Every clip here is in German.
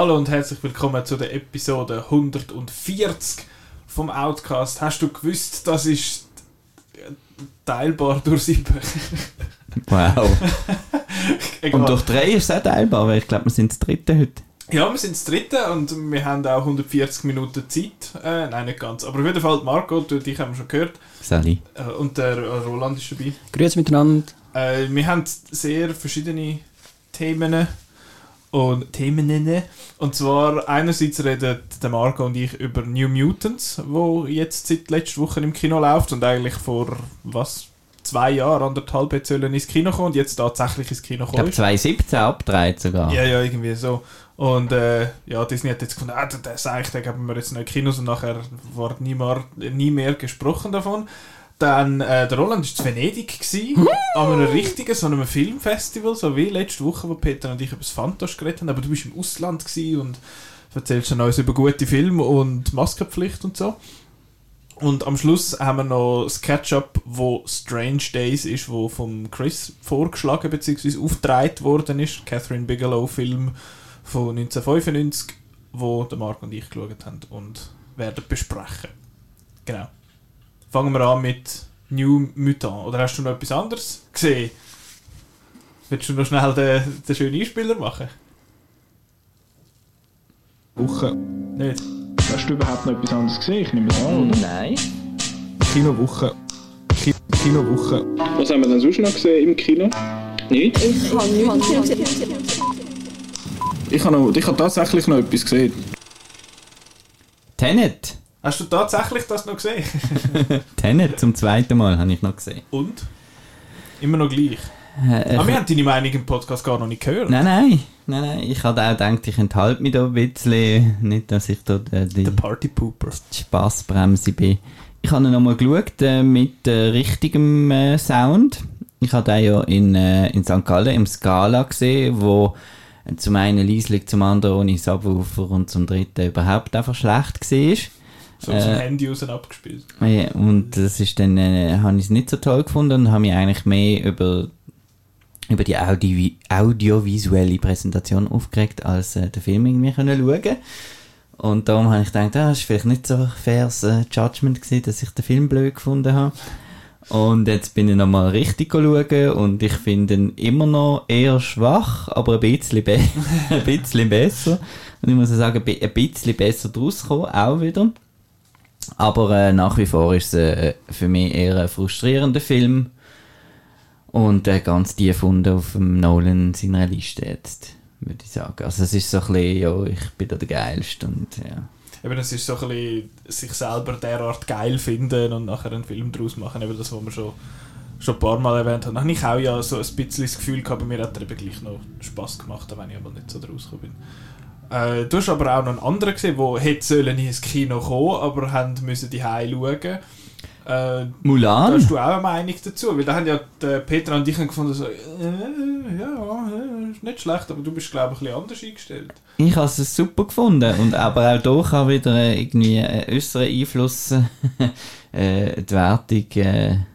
Hallo und herzlich willkommen zu der Episode 140 vom Outcast. Hast du gewusst, das ist teilbar durch sieben? Wow. und durch drei ist es auch teilbar, weil ich glaube, wir sind das dritte heute. Ja, wir sind das dritte und wir haben auch 140 Minuten Zeit. Äh, nein, nicht ganz. Aber auf jeden Fall, Marco, du, dich haben wir schon gehört. Sally. Äh, und der Roland ist dabei. Grüezi miteinander. Äh, wir haben sehr verschiedene Themen und Themen und zwar einerseits reden der Marco und ich über New Mutants, wo jetzt seit letzter Woche im Kino läuft und eigentlich vor was zwei Jahren anderthalb jetzt sollen ins Kino kommen und jetzt tatsächlich ins Kino kommen. Ich glaube 2017 abgedreht sogar. Ja, ja, irgendwie so. Und äh, ja, Disney hat jetzt gefunden, ah, der sagt, den geben wir jetzt noch Kinos und nachher wird nie mehr, nie mehr gesprochen davon. Dann, äh, der Roland war in Venedig, gewesen, an einem richtigen, so einem Filmfestival, so wie letzte Woche, wo Peter und ich über das Fantas geredet haben, aber du bist im Ausland und erzählst dann uns über gute Filme und Maskenpflicht und so. Und am Schluss haben wir noch das Catch-up, wo Strange Days ist, wo vom Chris vorgeschlagen bzw. aufgetragen worden ist. Catherine Bigelow Film von 1995, wo der Marc und ich geschaut haben und werden besprechen. Genau. Fangen wir an mit New Mutant. Oder hast du noch etwas anderes gesehen? Willst du noch schnell den, den schönen Einspieler machen? Woche. Nicht? Hast du überhaupt noch etwas anderes gesehen? Ich nehme es an, oder? Nein. Kinowoche. Ki Kinowoche. Was haben wir denn sonst noch gesehen im Kino? Nicht? Ich habe nichts gesehen. Ich habe, noch, ich habe tatsächlich noch etwas gesehen. Tenet. Hast du tatsächlich das noch gesehen? Tenet zum zweiten Mal habe ich noch gesehen. Und? Immer noch gleich. Äh, Aber ich- wir haben deine Meinung im Podcast gar noch nicht gehört. Nein, nein, nein, nein. Ich hatte auch gedacht, ich enthalte mich da ein bisschen. Nicht, dass ich da äh, die Der Party Pooper. Spassbremse bin. Ich habe nochmal geschaut äh, mit äh, richtigem äh, Sound. Ich habe den ja in, äh, in St. Gallen im Scala gesehen, wo äh, zum einen leislich, zum anderen ohne Subwoofer und zum dritten überhaupt einfach schlecht war. So zum Äh, Handy raus abgespielt. Ja, und das ist dann, äh, habe ich es nicht so toll gefunden und habe mich eigentlich mehr über, über die Audi audiovisuelle Präsentation aufgeregt, als äh, den Film irgendwie können schauen Und darum habe ich gedacht, ah, das ist vielleicht nicht so faires äh, Judgment gewesen, dass ich den Film blöd gefunden habe. Und jetzt bin ich nochmal richtig schauen und ich finde ihn immer noch eher schwach, aber ein bisschen, be ein bisschen besser. Und ich muss sagen, ein bisschen besser draus gekommen, auch wieder. Aber äh, nach wie vor ist es äh, für mich eher ein frustrierender Film. Und äh, ganz tief unten auf dem Nolan seiner Liste jetzt, würde ich sagen. Also es ist so ein bisschen, ja, ich bin da der Geilste und ja. Eben, es ist so ein bisschen sich selber derart geil finden und nachher einen Film draus machen. Eben das, was wir schon, schon ein paar Mal erwähnt haben. Habe ich auch ja so ein bisschen das Gefühl gehabt, mir hat er eben gleich noch Spass gemacht, auch wenn ich aber nicht so draus gekommen bin. Äh, du hast aber auch noch einen anderen gesehen, der hätte sollen ins Kino kommen, aber haben müssen die schauen. Äh, da Mulan? hast du auch eine Meinung dazu, weil da haben ja der Peter und ich haben gefunden, so, äh, ja, äh, ist nicht schlecht, aber du bist glaube ich ein bisschen anders eingestellt. Ich habe es super gefunden und aber auch hier kann wieder äh, irgendwie einen äußeren Einfluss äh, die Wertung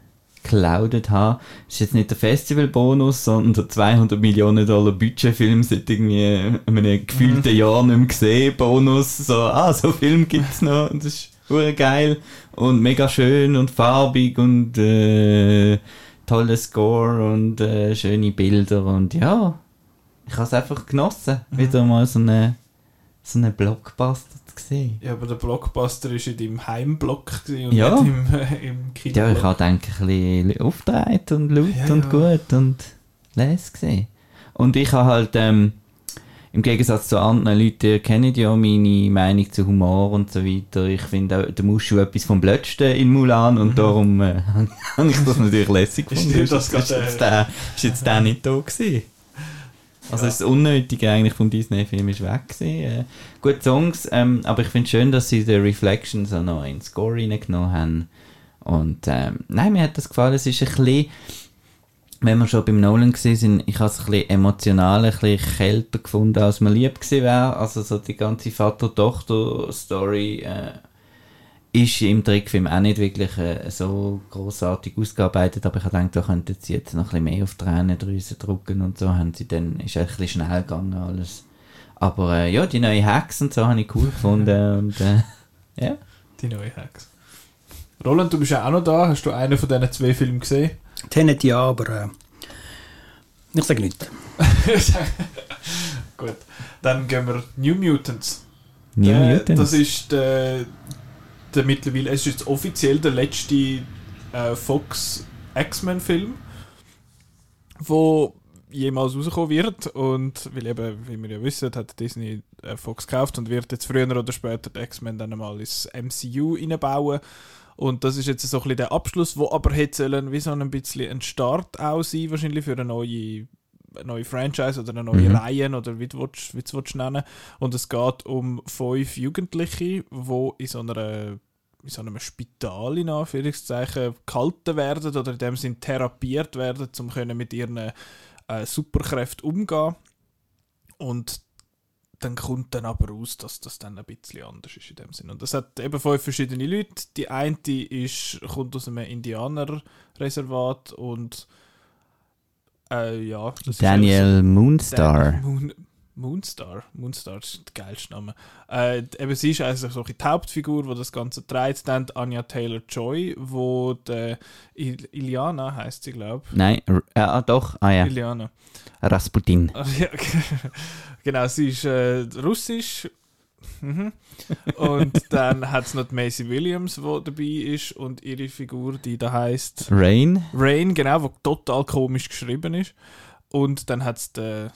äh, geklaudet haben. Das ist jetzt nicht der Festivalbonus, sondern der 200 Millionen Dollar Budgetfilm seit irgendwie einem gefühlten Jahr nicht mehr gesehen. Bonus, so, ah, so Film gibt's noch und das ist geil. Und mega schön und farbig und äh, toller Score und äh, schöne Bilder und ja, ich habe es einfach genossen, wieder mal so eine so einen Blockbuster sehen. Ja, aber der Blockbuster war in deinem Heimblock gewesen und Ja. nicht im, äh, im Kino. Ja, ich habe denke ein bisschen aufgedreht und laut Ja, und ja. gut und les gesehen. Und ich habe halt, ähm, im Gegensatz zu anderen Leuten, kennt ja meine Meinung zu Humor und so weiter. Ich finde auch, der Muschu etwas vom Blödsten in Mulan und darum äh, habe ich das natürlich lässig gefunden. dir das ist, jetzt der, ist jetzt der nicht da gewesen. Also Ja. das Unnötige eigentlich vom Disney-Film ist weg gewesen. Äh, gute Songs, ähm, aber ich finde es schön, dass sie die Reflections auch noch in Score reingenommen haben. Und ähm, nein, mir hat das gefallen. Es ist ein bisschen, wenn wir schon beim Nolan sind, ich habe es ein bisschen emotional, ein bisschen kälter gefunden, als man lieb gewesen wäre. Also so die ganze Vater-Tochter-Story äh, ist im Trickfilm auch nicht wirklich äh, so großartig ausgearbeitet, aber ich habe gedacht, da könnten sie jetzt noch ein bisschen mehr auf die Tränendrüse drücken und so haben sie dann, ist ein bisschen schnell gegangen alles. Aber äh, ja, die neue Hacks und so habe ich cool gefunden. und, äh, ja. Die neue Hex. Roland, du bist ja auch noch da. Hast du einen von diesen zwei Filmen gesehen? Tenet ja, aber äh, ich sage nichts. Gut. Dann gehen wir New Mutants. New Der- Mutants. Das ist der, der mittlerweile, es ist jetzt offiziell der letzte äh, Fox X-Men-Film, wo jemals rauskommen wird. Und weil eben, wie wir ja wissen, hat Disney äh, Fox gekauft und wird jetzt früher oder später die X-Men dann einmal ins MCU reinbauen. Und das ist jetzt so ein bisschen der Abschluss, wo aber hätte sollen wie so ein bisschen ein Start auch sein, wahrscheinlich für eine neue, neue Franchise oder eine neue Mhm. Reihe oder wie du es nennen. Und es geht um fünf Jugendliche, die in so einer in so einem Spital in Anführungszeichen gehalten werden oder in dem Sinn therapiert werden, um können mit ihren äh, Superkräften umgehen. Und dann kommt dann aber raus, dass das dann ein bisschen anders ist in dem Sinn. Und das hat eben fünf verschiedene Leute. Die eine ist, kommt aus einem Indianerreservat und äh, ja, Daniel Moonstar. Dan- Moon, Moonstar. Moonstar ist der geilste Name. Äh, eben sie ist also so die Hauptfigur, die das Ganze trägt. Dann Anya Taylor-Joy, wo die Il Iliana heißt sie, glaube Nein, r- äh, ah, doch, ah ich. ja, Iliana. Rasputin. Ah, ja, genau, sie ist äh, russisch. Mhm. und dann hat es noch Macy Williams, die dabei ist und ihre Figur, die da heißt Rain. Rain, genau, wo total komisch geschrieben ist. Und dann hat es den,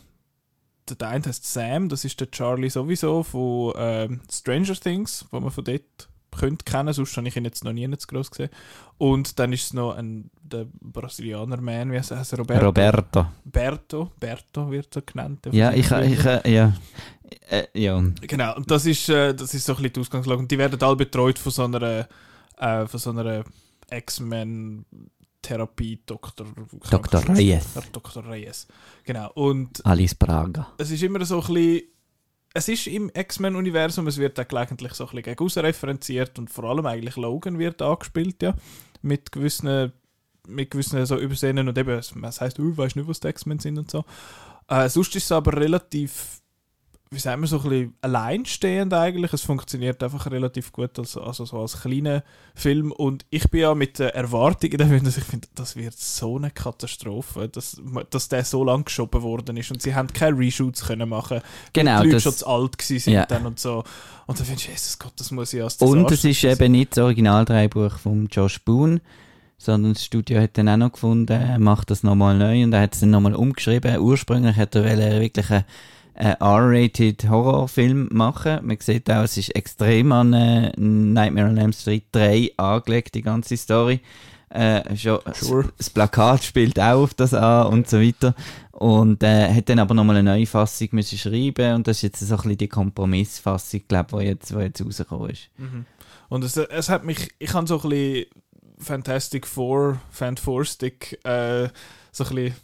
der, der eine heißt Sam, das ist der Charlie sowieso von ähm, Stranger Things, wo man von dort könnte kennen, sonst habe ich ihn jetzt noch nie zu groß gesehen. Und dann ist es noch ein der Brasilianer-Man, wie heißt er? Roberto. Roberto. Berto, Berto wird er genannt. der Ja, ich, ich, äh, ja. Äh, ja. Genau, und das ist, äh, das ist so ein bisschen die Ausgangslage. Und die werden alle betreut von so einer, äh, von so einer X-Men-Therapie-Doktor. Dr. Reyes. Dr. Reyes. Genau. Und Alice Braga. es ist immer so ein bisschen. Es ist im X-Men-Universum, es wird auch gelegentlich so ein bisschen gegen referenziert und vor allem eigentlich Logan wird angespielt, ja. Mit gewissen, mit gewissen so Übersehnen und eben, es heisst, du weißt nicht, was die X-Men sind und so. Äh, sonst ist es aber relativ, wie sagen wir, so ein bisschen alleinstehend eigentlich. Es funktioniert einfach relativ gut als, also so als kleiner Film. Und ich bin ja mit der Erwartung in dem Film, dass ich finde, das wird so eine Katastrophe, dass, dass der so lang geschoben worden ist. Und sie haben keine Reshoots können machen. Genau, die Leute das- schon zu alt sind Ja. dann und so. Und dann findest du, Jesus Gott, das muss ja als Und Desaster es ist eben nicht das Originaldrehbuch von Josh Boone, sondern das Studio hat dann auch noch gefunden, er macht das nochmal neu und er hat es dann nochmal umgeschrieben. Ursprünglich hat er wirklich einen, einen R-rated Horrorfilm machen. Man sieht auch, es ist extrem an äh, Nightmare on Elm Street 3 angelegt, die ganze Story. Äh, schon, Sure. das, Plakat spielt auch auf das an und so weiter. Und äh, hat dann aber nochmal eine neue Fassung müssen schreiben und das ist jetzt so ein bisschen die Kompromissfassung, glaube ich, die jetzt, die jetzt rausgekommen ist. Mhm. Und es, es hat mich, ich habe so ein bisschen Fantastic Four, Fan Four Stick, äh, so ein bisschen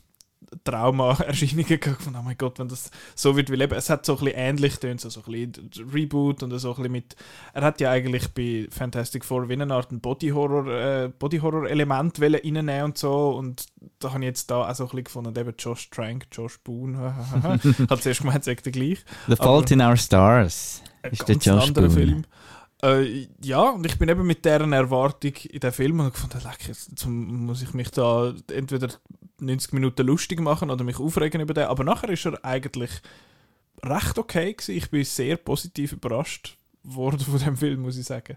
Trauma-Erscheinungen gehabt. von, Oh mein Gott, wenn das so wird wie Leben. Es hat so ein bisschen ähnlich tönt, so, ein bisschen Reboot und so ein bisschen mit. Er hat ja eigentlich bei Fantastic Four wie eine Art ein Body-Horror, äh, Body-Horror-Element reinnehmen und so. Und da habe ich jetzt da auch so ein bisschen gefunden, und eben Josh Trank, Josh Boone. habe zuerst gemeint, sagt er gleich. The Fault in Our Stars. Ein Ist der Josh Boone. Film. Äh, ja, und ich bin eben mit deren Erwartung in den Film und gefunden, leck, jetzt muss ich mich da entweder 90 Minuten lustig machen oder mich aufregen über den. Aber nachher ist er eigentlich recht okay gewesen. Ich bin sehr positiv überrascht worden von dem Film, muss ich sagen.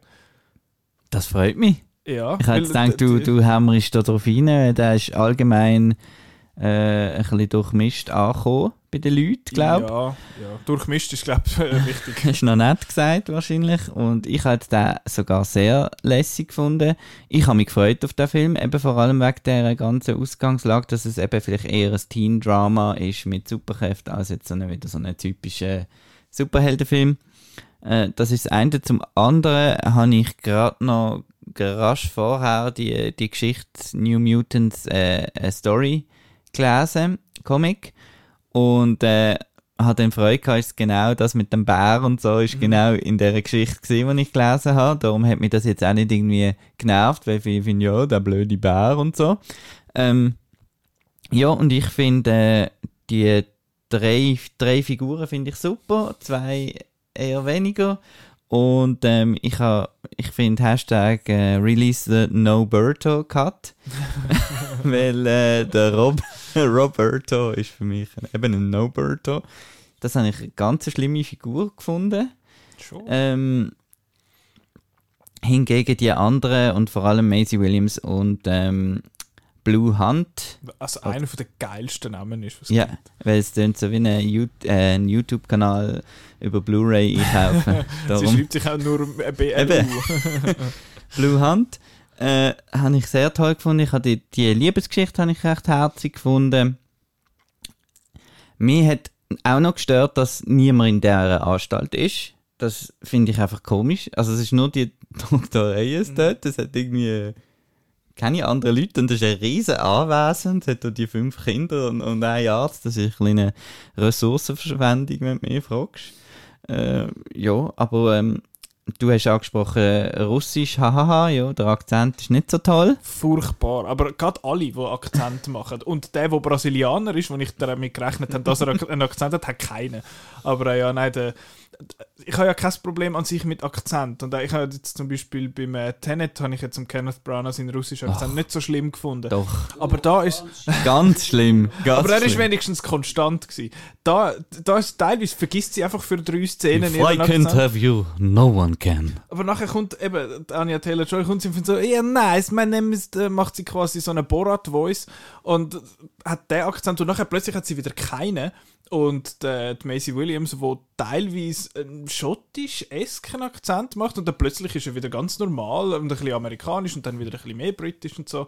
Das freut mich. Ja, Ich hätte gedacht, du, du hämmerst da drauf rein. Der ist allgemein äh, ein bisschen durchmischt angekommen bei den Leuten, glaube ich. Ja, ja, durchmischt ist, glaube ich, richtig. Hast du noch nett gesagt, wahrscheinlich. Und ich habe den sogar sehr lässig gefunden. Ich habe mich gefreut auf den Film, eben vor allem wegen der ganzen Ausgangslage, dass es eben vielleicht eher ein Teen-Drama ist mit Superkräften, als jetzt so eine, wieder so ein typischer Superheldenfilm. Äh, das ist das eine. Zum anderen habe ich gerade noch rasch vorher die, die Geschichte New Mutants äh, Story gelesen, Comic. Und äh, hat dann Freude gehabt, ist genau das mit dem Bär und so, ist genau in der Geschichte gesehen, die ich gelesen habe. Darum hat mich das jetzt auch nicht irgendwie genervt, weil ich finde, ja, der blöde Bär und so. Ähm, ja, und ich finde, äh, die drei, drei Figuren finde ich super, zwei eher weniger. Und ähm, ich, ha- ich finde Hashtag äh, Release the Noberto Cut. Weil äh, der Rob Roberto ist für mich eben ein Noberto. Das habe ich eine ganz schlimme Figur gefunden. Schon. Ähm, hingegen die anderen und vor allem Maisie Williams und ähm, Blue Hunt. Also einer von den geilsten Namen ist, was Ja, gibt. weil es tönt so wie ein, äh, ein YouTube-Kanal über Blu-ray einkaufen. Sie schreibt sich auch nur BLU. Blue Hunt äh, habe ich sehr toll gefunden. Ich habe die, die Liebesgeschichte habe ich recht herzig gefunden. Mir hat auch noch gestört, dass niemand in dieser Anstalt ist. Das finde ich einfach komisch. Also es ist nur die Dr. Reyes dort. Es hat irgendwie äh, keine anderen Leute und das ist ein riesen Anwesen. Es hat da die fünf Kinder und, und einen Arzt. Das ist eine kleine Ressourcenverschwendung, wenn du mich fragst. Äh, ja, aber ähm, du hast angesprochen äh, Russisch, hahaha, ja, der Akzent ist nicht so toll. Furchtbar. Aber gerade alle, die Akzent machen. Und der, der Brasilianer ist, wo ich damit gerechnet habe, dass er einen Akzent hat, hat keinen. Aber äh, ja, nein, der, ich habe ja kein Problem an sich mit Akzent. Und ich habe jetzt zum Beispiel beim äh, Tenet, habe ich jetzt am Kenneth Branagh seinen russischen Akzent nicht so schlimm gefunden. Doch, Aber da ist, ganz schlimm. Ganz aber er ist wenigstens konstant gewesen. Da, da ist teilweise vergisst sie einfach für drei Szenen If I can't Akzent. have you, no one can. Aber nachher kommt eben Anya Taylor-Joy kommt sie und so, yeah, nice, my name is, äh, macht sie quasi so eine Borat-Voice und hat den Akzent und nachher plötzlich hat sie wieder keinen. Und die, die Maisie Williams, wo teilweise einen schottisch-esken Akzent macht und dann plötzlich ist er wieder ganz normal und ein bisschen amerikanisch und dann wieder ein bisschen mehr britisch und so.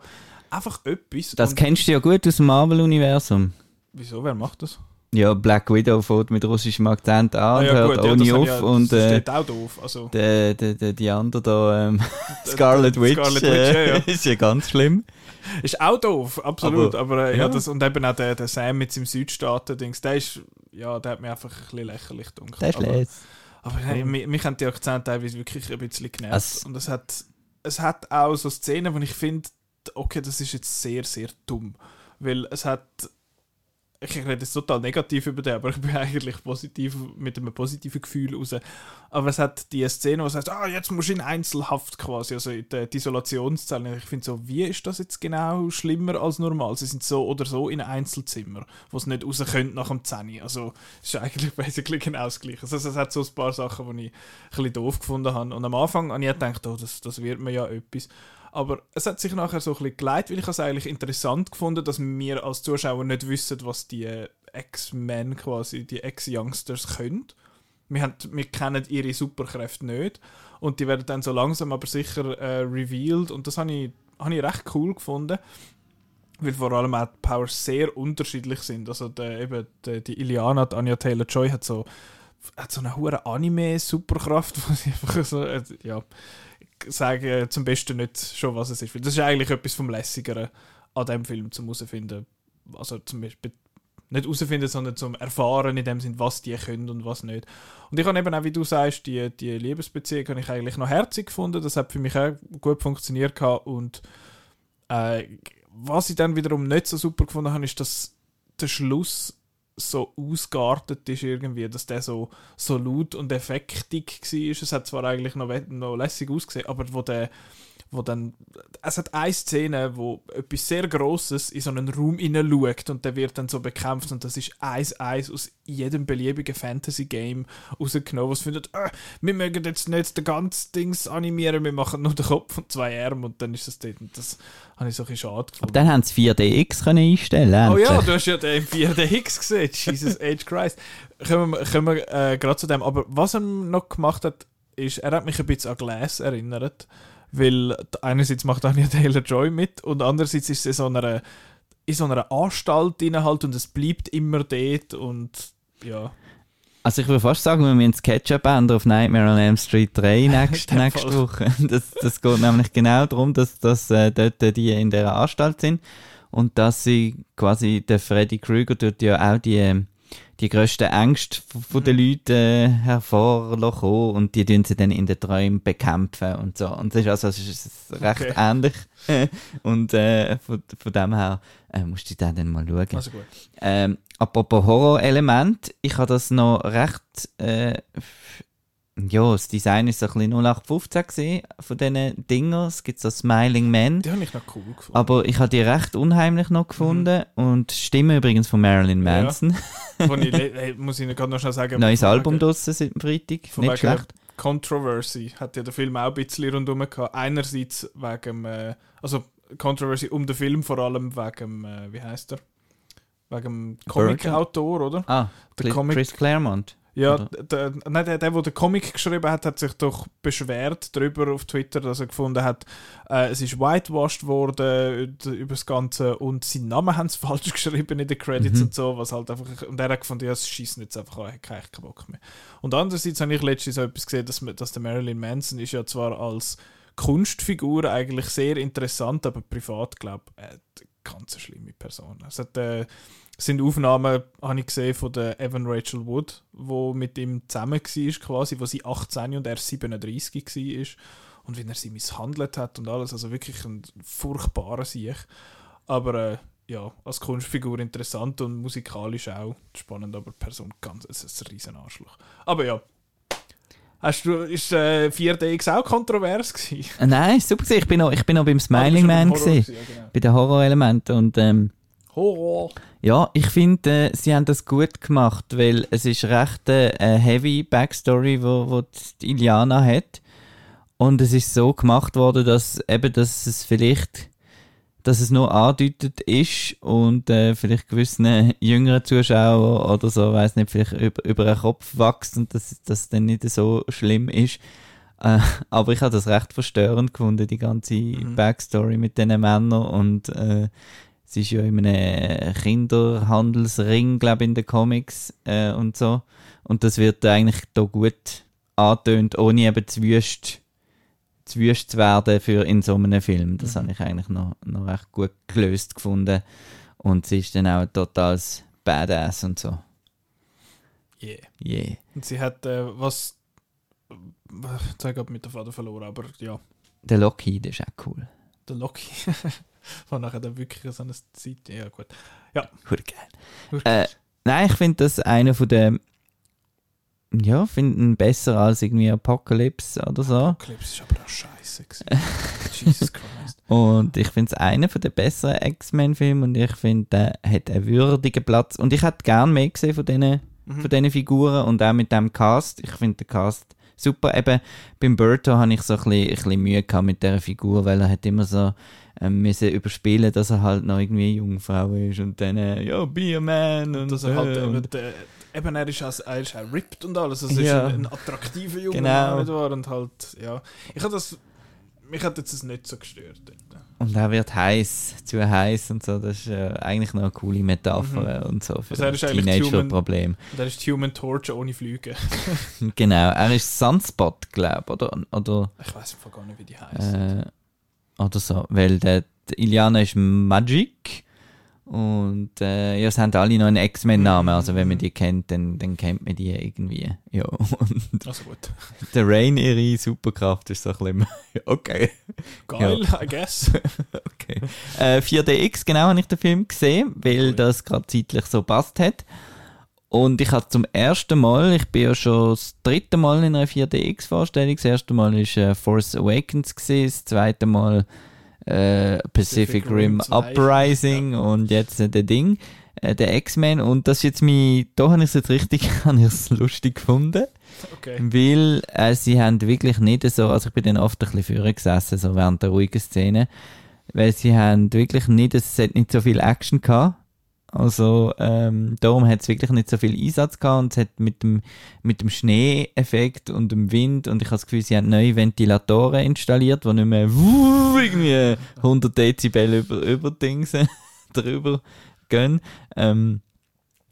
Einfach etwas. Das und, kennst du ja gut aus dem Marvel-Universum. Wieso, wer macht das? Ja, Black Widow fährt mit russischem Akzent an und hört Ah ja, ohne das hab auf ich ja- und äh, steht auch doof. Also, der, der, der, die andere da, ähm, Scarlet der Witch, Scarlet äh, Witch, ja, ja. ist ja ganz schlimm. Ist auch doof, absolut. Aber, Aber, äh, ja. ja. das, und eben auch der, der Sam mit seinem Südstaaten-Dings, der ist, ja, der hat mir einfach ein bisschen lächerlich gedacht. Der ist aber, aber hey, mich, mich haben die Akzente teilweise wirklich ein bisschen genervt. Also- und es hat, es hat auch so Szenen, wo ich finde, okay, das ist jetzt sehr, sehr dumm. Weil es hat, ich rede jetzt total negativ über den, aber ich bin eigentlich positiv, mit einem positiven Gefühl raus. Aber es hat die Szene, wo es heißt, ah, jetzt musst du in Einzelhaft quasi, also in der Isolationszelle. Ich finde so, wie ist das jetzt genau schlimmer als normal? Sie sind so oder so in einem Einzelzimmer, wo sie nicht raus können nach dem 10. Also ist eigentlich basically genau das Gleiche. Also es hat so ein paar Sachen, die ich ein bisschen doof gefunden habe. Und am Anfang habe ich gedacht, oh, das, das wird mir ja etwas. Aber es hat sich nachher so ein bisschen geleitet, weil ich es eigentlich interessant gefunden, dass wir als Zuschauer nicht wissen, was die äh, X-Men quasi, die X-Youngsters können. Wir, haben, wir kennen ihre Superkräfte nicht. Und die werden dann so langsam aber sicher äh, revealed. Und das habe ich, habe ich recht cool gefunden. Weil vor allem auch die Powers sehr unterschiedlich sind. Also der, eben die, die Iliana, die Anya Taylor-Joy, hat so, hat so eine hohe Anime-Superkraft, wo sie einfach so, äh, ja, ich sage zum Besten nicht schon, was es ist. Das ist eigentlich etwas vom Lässigeren an dem Film zum herausfinden. Also zum Beispiel nicht herausfinden, sondern zum Erfahren in dem Sinn, was die können und was nicht. Und ich habe eben auch, wie du sagst, die, die Liebesbeziehung habe ich eigentlich noch herzig gefunden. Das hat für mich auch gut funktioniert und äh, was ich dann wiederum nicht so super gefunden habe, ist, dass der Schluss so ausgeartet ist irgendwie, dass der so, so laut und effektig war. Es hat zwar eigentlich noch, noch lässig ausgesehen, aber wo der wo dann, es hat eine Szene, wo etwas sehr Grosses in so einen Raum hineinschaut und der wird dann so bekämpft und das ist eins eins aus jedem beliebigen Fantasy-Game rausgenommen, was findet, äh, wir mögen jetzt nicht den ganzen Dings animieren, wir machen nur den Kopf und zwei Arme und dann ist das dort und das habe ich so ein bisschen schade Aber gefunden. dann haben sie 4DX können einstellen Oh ja, du hast ja den 4DX gesehen. Jesus H. Christ. Kommen wir, kommen wir äh, gerade zu dem. Aber was er noch gemacht hat, ist, er hat mich ein bisschen an Glass erinnert. Weil einerseits macht Anya Taylor-Joy mit und andererseits ist sie in so einer, in so einer Anstalt drin halt und es bleibt immer dort und ja. Also ich würde fast sagen, wir müssen das Ketchup ändern auf Nightmare on Elm Street 3 nächst, In dem nächste Fall. Woche. Das, das geht nämlich genau darum, dass, dass äh, dort die in dieser Anstalt sind und dass sie quasi, der Freddy Krueger tut ja auch die, ähm, die grössten Ängste von den Leuten äh, hervorkommen und die tun sie dann in den Träumen bekämpfen und so. Und das ist also das ist recht Okay. ähnlich. und äh, von, von dem her äh, musst du dann, dann mal schauen. Also gut. Ähm, apropos Horrorelement, ich habe das noch recht. Äh, ja, das Design ist so ein bisschen 0815 gesehen von diesen Dingern. Es gibt so Smiling Man. Die habe ich noch cool gefunden. Aber ich habe die recht unheimlich noch gefunden. Und die Stimme übrigens von Marilyn Ja. Manson. Wo ich, le- hey, muss ich gerade noch schnell sagen. Neues von Album draussen seit dem Freitag. Von Nicht schlecht. Controversy hat ja der Film auch ein bisschen rundherum gehabt. Einerseits wegen, äh, also Controversy um den Film, vor allem wegen, äh, wie heißt er? Wegen dem Comic-Autor, oder? Ah, Der Comic- Chris Claremont. Ja, der, nein, der, der, der den Comic geschrieben hat, hat sich doch beschwert darüber auf Twitter, dass er gefunden hat, äh, es ist whitewashed worden über das Ganze und seinen Namen haben sie falsch geschrieben in den Credits Mhm. und so, was halt einfach, und er hat gefunden, ja, es schießen jetzt einfach an, habe keinen Bock mehr. Und andererseits habe ich letztens so etwas gesehen, dass, man- dass der Marilyn Manson ist ja zwar als Kunstfigur eigentlich sehr interessant, aber privat, glaube ich, äh, ganz eine schlimme Person. Es hat, äh, sind Aufnahmen, habe ich gesehen, von der Evan Rachel Wood, wo mit ihm zusammen war, quasi, wo sie 18 und er 37 war. Und wie er sie misshandelt hat und alles. Also wirklich ein furchtbarer Sieg. Aber äh, ja, als Kunstfigur interessant und musikalisch auch spannend, aber Person ganz, es ist ein riesen Arschloch. Aber ja. Hast du, ist äh, 4DX auch kontrovers gewesen? Äh, nein, super gewesen. Ich bin noch, ich bin noch beim Ah, Smiling bist Man gewesen, ja, genau. Bei den Horrorelementen. Und ähm, Horror. Ja, ich finde, äh, sie haben das gut gemacht, weil es ist recht äh, eine heavy Backstory, wo, wo die Iliana hat. Und es ist so gemacht worden, dass eben, dass es vielleicht, dass es nur andeutet ist und äh, vielleicht gewissen jüngeren Zuschauer oder so, weiß nicht, vielleicht über, über den Kopf wächst und dass das dann nicht so schlimm ist. Äh, aber ich habe das recht verstörend gefunden, die ganze Mhm. Backstory mit diesen Männern und äh, es ist ja in einem Kinderhandelsring, glaube ich, in den Comics äh, und so. Und das wird eigentlich da gut angetönt, ohne eben zu wüst, zu wüst zu werden für in so einem Film. Das Mhm. habe ich eigentlich noch, noch recht gut gelöst gefunden. Und sie ist dann auch total badass und so. Yeah. Yeah. Und sie hat, äh, was. äh, habe ich gerade mit der Vater verloren, aber ja, Der Lockheed ist auch cool. der Loki. War nachher dann wirklich so eine Zeit. Ja, gut. Hure geil. Äh, nein, ich finde das einer von den. Ja, finde ihn besser als irgendwie Apocalypse oder so. Apocalypse ist aber auch scheiße. gewesen. Jesus Christ. Und ich finde es einer von den besseren X-Men-Filmen und ich finde, der hat einen würdigen Platz. Und ich hätte gern mehr gesehen von diesen Mhm. von diesen Figuren und auch mit dem Cast. Ich finde den Cast super. Eben beim Berto habe ich so ein bisschen, ein bisschen Mühe gehabt mit dieser Figur, weil er hat immer so ähm, müssen überspielen, dass er halt noch irgendwie eine Jungfrau ist und dann, äh, ja, be a man und, Dass er halt äh, und der, eben er ist, als, er ist auch ripped und alles. Also Ja. ist ein, ein attraktiver junger Genau. Nicht wahr? Und halt, ja. Ich habe das. Mich hat jetzt das nicht so gestört. Und er wird heiß, zu heiß und so. Das ist äh, eigentlich noch eine coole Metapher und so für Also das Teenager-Problem. Und er ist Human Torch ohne Flüge. Genau, er ist Sunspot, glaube ich, oder? oder Ich weiß einfach gar nicht, wie die heißt. Äh, oder so, weil der, der Iliana ist Magic und äh, ja, es haben alle noch einen X-Men-Namen, also wenn man die kennt, dann, dann kennt man die irgendwie. Ja, und Also gut. der Rain, ihre Superkraft ist so ein bisschen, okay, Geil, I guess. okay. Äh, 4DX, genau, habe ich den Film gesehen, weil das gerade zeitlich so passt hat. Und ich habe zum ersten Mal, ich bin ja schon das dritte Mal in einer 4DX-Vorstellung. Das erste Mal ist äh, Force Awakens gewesen, das zweite Mal äh, Pacific, Pacific Rim Rim 2. Uprising und jetzt äh, der Ding, äh, der X-Men. Und das ist jetzt mein, da habe ich es jetzt richtig, habe ich es lustig gefunden. Okay. Weil äh, sie haben wirklich nicht so, also ich bin dann oft ein bisschen vorher gesessen, so während der ruhigen Szene, weil sie haben wirklich nicht, es hat nicht so viel Action gehabt. Also ähm, darum hat es wirklich nicht so viel Einsatz gehabt und es hat mit dem, mit dem Schneeeffekt und dem Wind und ich habe das Gefühl, sie haben neue Ventilatoren installiert, die nicht mehr wuh, irgendwie 100 Dezibel über, über Dings drüber gehen. Ähm,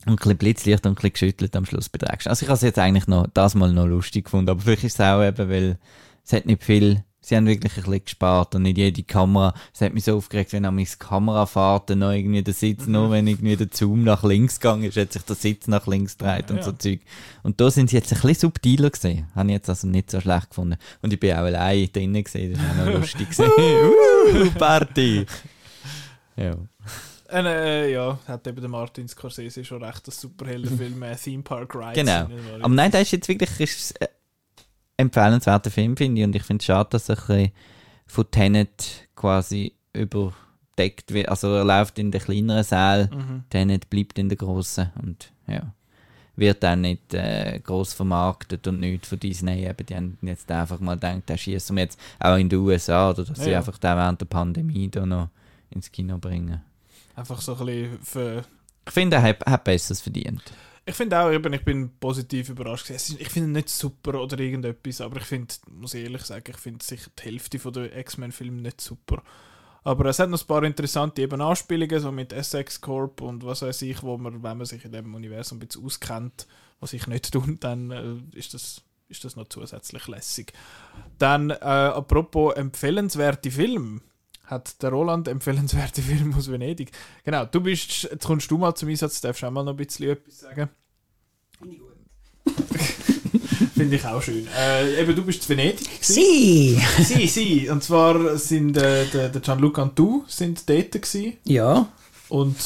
und ein bisschen Blitzlicht und ein bisschen geschüttelt am Schluss Action. Also ich habe es jetzt eigentlich noch, das mal noch lustig gefunden, aber vielleicht ist es auch eben, weil es hat nicht viel sie haben wirklich ein bisschen gespart und nicht jede Kamera, es hat mich so aufgeregt, wenn an meine Kamerafahrten noch irgendwie der Sitz, Mhm. nur wenn irgendwie der Zoom nach links gegangen ist, hat sich der Sitz nach links gedreht und Ja. so Zeug. Und da sind sie jetzt ein bisschen subtiler gesehen. Habe ich jetzt also nicht so schlecht gefunden. Und ich bin auch allein drinnen gesehen, das war auch noch lustig uh, Party! Ja. Äh, ja, hat eben der Martin Scorsese schon recht, das Superheldenfilm äh, Theme Park Ride. Genau. Aber nein, der ist jetzt wirklich ist, äh, empfehlenswerter Film, finde ich. Und ich finde es schade, dass er ein bisschen von Tenet quasi überdeckt wird. Also er läuft in den kleineren Saal, Mhm. Tenet bleibt in der grossen. Und ja, wird auch nicht äh, gross vermarktet und nichts von Disney. Eben, die haben jetzt einfach mal gedacht, da schießen wir jetzt auch in den USA oder dass sie Ja. einfach den während der Pandemie da noch ins Kino bringen. Einfach so ein bisschen für Ich finde, er hat, hat Besseres verdient. Ich finde auch, eben, ich bin positiv überrascht. ist- Ich finde ihn nicht super oder irgendetwas, aber ich finde, muss ich ehrlich sagen, ich finde sicher die Hälfte der X-Men-Filme nicht super. Aber es hat noch ein paar interessante eben Anspielungen, so mit SX Corp und was weiß ich, wo man, wenn man sich in dem Universum ein bisschen auskennt, was ich nicht tue, dann äh, ist das ist das noch zusätzlich lässig. Dann, äh, apropos empfehlenswerte Film, hat der Roland empfehlenswerte Film aus Venedig. Genau, du bist, jetzt kommst du mal zum Einsatz, darfst auch mal noch ein bisschen etwas sagen. Finde ich auch schön. Äh, eben, du bist in Venedig. Sie! Sie, sie. Und zwar sind äh, der, der Gianluca und du sind dort gewesen Ja, und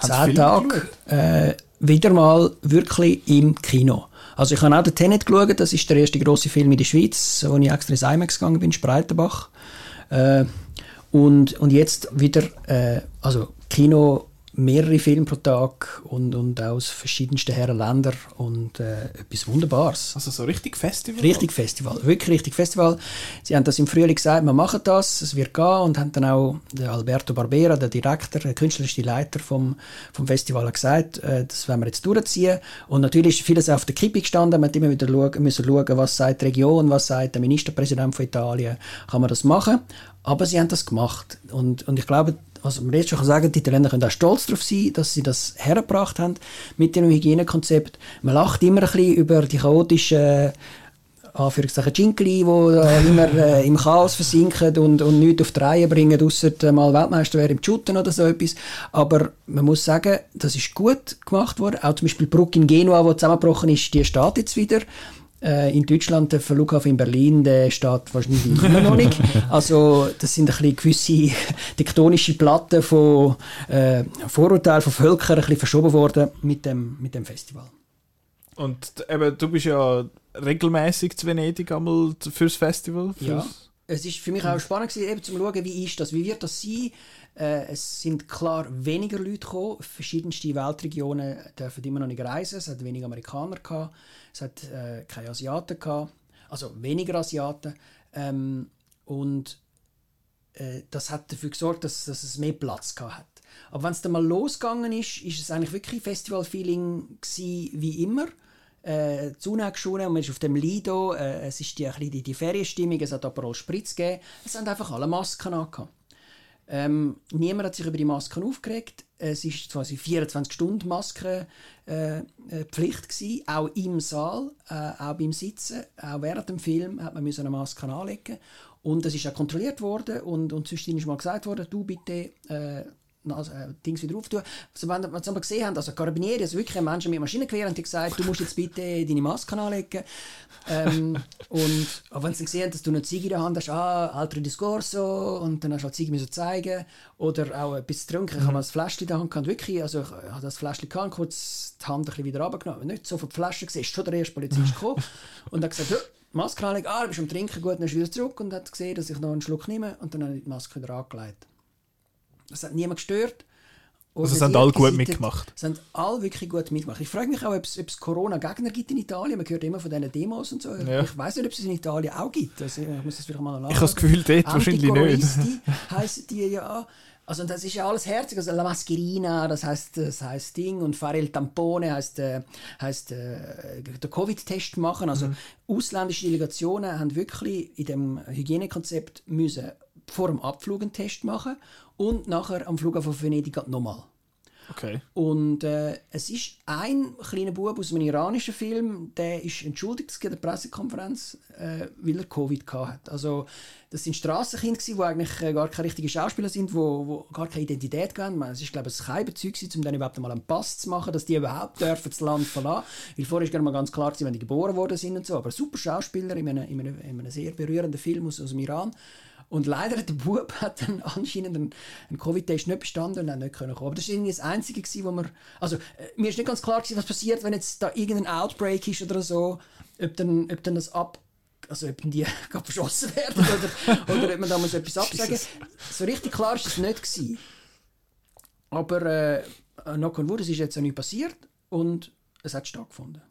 zehn Tage. Äh, wieder mal wirklich im Kino. Also ich habe auch den Tenet geschaut, das ist der erste grosse Film in der Schweiz, wo ich extra ins IMAX gegangen bin, Spreitenbach. Äh, und, und jetzt wieder, äh, also Kino, mehrere Filme pro Tag und, und aus verschiedensten Herren Ländern und äh, etwas Wunderbares. Also so richtig Festival. Richtig Festival, wirklich richtig Festival. Sie haben das im Frühling gesagt, wir machen das, es wird gehen und haben dann auch der Alberto Barbera, der Direktor, der künstlerische Leiter vom, vom Festival, gesagt, äh, das werden wir jetzt durchziehen. Und natürlich ist vieles auf der Kippe gestanden, man hat immer wieder schauen, müssen schauen, was sagt die Region, was sagt der Ministerpräsident von Italien, kann man das machen. Aber sie haben das gemacht. Und, und ich glaube, also man jetzt schon sagen, die Italiener können auch stolz darauf sein, dass sie das hergebracht haben mit dem Hygienekonzept. Man lacht immer ein bisschen über die chaotischen Anführungszeichen Jinkli, die äh, immer äh, im Chaos versinken und, und nichts auf die Reihe bringen, ausser äh, mal Weltmeister wäre im Shooten oder so etwas. Aber man muss sagen, das ist gut gemacht worden. Auch zum Beispiel die Brücke in Genua, die zusammengebrochen ist, die steht jetzt wieder. Äh, in Deutschland, der Flughafen in Berlin, der steht wahrscheinlich immer noch nicht. Also das sind ein bisschen gewisse tektonische Platten von äh, Vorurteilen von Völkern ein bisschen verschoben worden mit dem, mit dem Festival. Und eben, du bist ja regelmäßig zu Venedig einmal fürs Festival. Ja. Fürs Es ist für mich auch spannend gewesen, eben zu schauen, wie ist das, wie wird das sein. Äh, es sind klar weniger Leute gekommen. Verschiedenste Weltregionen dürfen immer noch nicht reisen. Es hat weniger Amerikaner gehabt. Es hat äh, keine Asiaten gehabt. Also weniger Asiaten. Ähm, und äh, das hat dafür gesorgt, dass, dass es mehr Platz gehabt hat. Aber wenn es dann mal losgegangen ist, ist es eigentlich wirklich Festival-Feeling wie immer. Äh, die Sonne hat geschonen, man ist auf dem Lido, äh, es ist die, die, die Ferienstimmung, es hat aber auch Spritz gegeben. Es haben einfach alle Masken angehabt. Ähm, niemand hat sich über die Masken aufgeregt. Es ist quasi 24 Stunden Maskenpflicht äh, äh, auch im Saal, äh, auch beim Sitzen, auch während dem Film hat man eine Maske anlegen und es ist auch kontrolliert worden und, und zwischendurch mal gesagt worden, du bitte äh, also, äh, Dings wieder auftun. Also, wenn, Sie aber gesehen haben, also Carabinieri, also wirklich Menschen mit Maschinengewehr, haben die gesagt, du musst jetzt bitte deine Maske anlegen. ähm, und aber wenn sie gesehen haben, dass du eine Ziege in der Hand hast, ah, altro discorso, und dann hast du halt Ziege müssen zeigen oder auch etwas zu trinken. Ich habe mal das Fläschchen in der Hand gehabt, wirklich, also ich habe das Fläschchen gehabt, kurz die Hand ein bisschen wieder runtergenommen, nicht so von die Flasche gesehen, ist schon der erste Polizist gekommen und hat gesagt, «Ja, Maske anlegen, ah, du bist am Trinken, gut, dann ist wieder zurück und hat gesehen, dass ich noch einen Schluck nehme und dann habe ich die Maske wieder angelegt. Das hat niemand gestört. Also es haben alle gut mitgemacht. Es haben alle wirklich gut mitgemacht. Ich frage mich auch, ob es, es Corona-Gegner gibt in Italien. Man hört immer von diesen Demos und so. Ja. Ich weiß nicht, ob es es in Italien auch gibt. Also, ich muss das vielleicht mal nachschauen. Ich habe das Gefühl, dort wahrscheinlich nicht. Heissen die ja. Also das ist ja alles herzig. Also La Mascherina, das heißt, das heißt Ding und Fare il Tampone heißt, äh, heißt äh, der Covid-Test machen. Also ausländische Delegationen haben wirklich in dem Hygienekonzept müssen vor dem Abflug einen Test machen und nachher am Flughafen von Venedig nochmal. Okay. Und äh, es ist ein kleiner Bub aus einem iranischen Film, der ist entschuldigt gibt eine Pressekonferenz, äh, weil er Covid hat. Also das sind Strassenkinder die eigentlich äh, gar keine richtigen Schauspieler sind, wo, wo gar keine Identität haben. Es ist glaube ich kein Bezug um dann überhaupt mal einen Pass zu machen, dass die überhaupt dürfen das Land verlassen. Weil vorher ist gar mal ganz klar, wenn die geboren worden sind und so. Aber super Schauspieler in einem, in einem, in einem sehr berührenden Film aus, aus dem Iran. Und leider hat der Bub hat dann anscheinend einen, einen Covid-Test nicht bestanden und dann nicht können kommen. Aber das war irgendwie das Einzige, gewesen, wo man... Also, äh, mir ist nicht ganz klar gewesen, was passiert, wenn jetzt da irgendein Outbreak ist oder so, ob dann, ob dann das ab... Also, ob die gerade verschossen werden oder, oder ob man da muss etwas absagen So richtig klar ist es nicht gewesen. Aber, äh, knock on wood, es ist jetzt auch nicht passiert und es hat stattgefunden.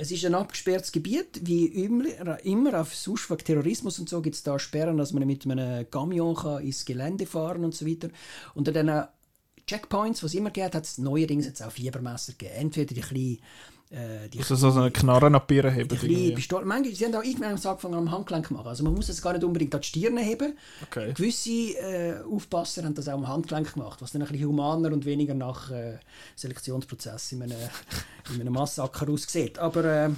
Es ist ein abgesperrtes Gebiet, wie immer, auf sonst wegen Terrorismus und so gibt es da Sperren, dass man mit einem Camion ins Gelände fahren und so weiter. Unter diesen Checkpoints, die es immer gibt, hat es neuerdings jetzt auch Fiebermesser gegeben. Entweder die kleinen äh, die Also so eine Knarre nach Bieren haben. die kleine Pistole. Manchmal, sie haben auch irgendwann angefangen am Handgelenk zu machen. Also man muss es gar nicht unbedingt an die Stirn heben. Okay. Gewisse äh, Aufpasser haben das auch am Handgelenk gemacht, was dann ein bisschen humaner und weniger nach äh, Selektionsprozess in einem, in einem Massaker aussieht. Aber äh,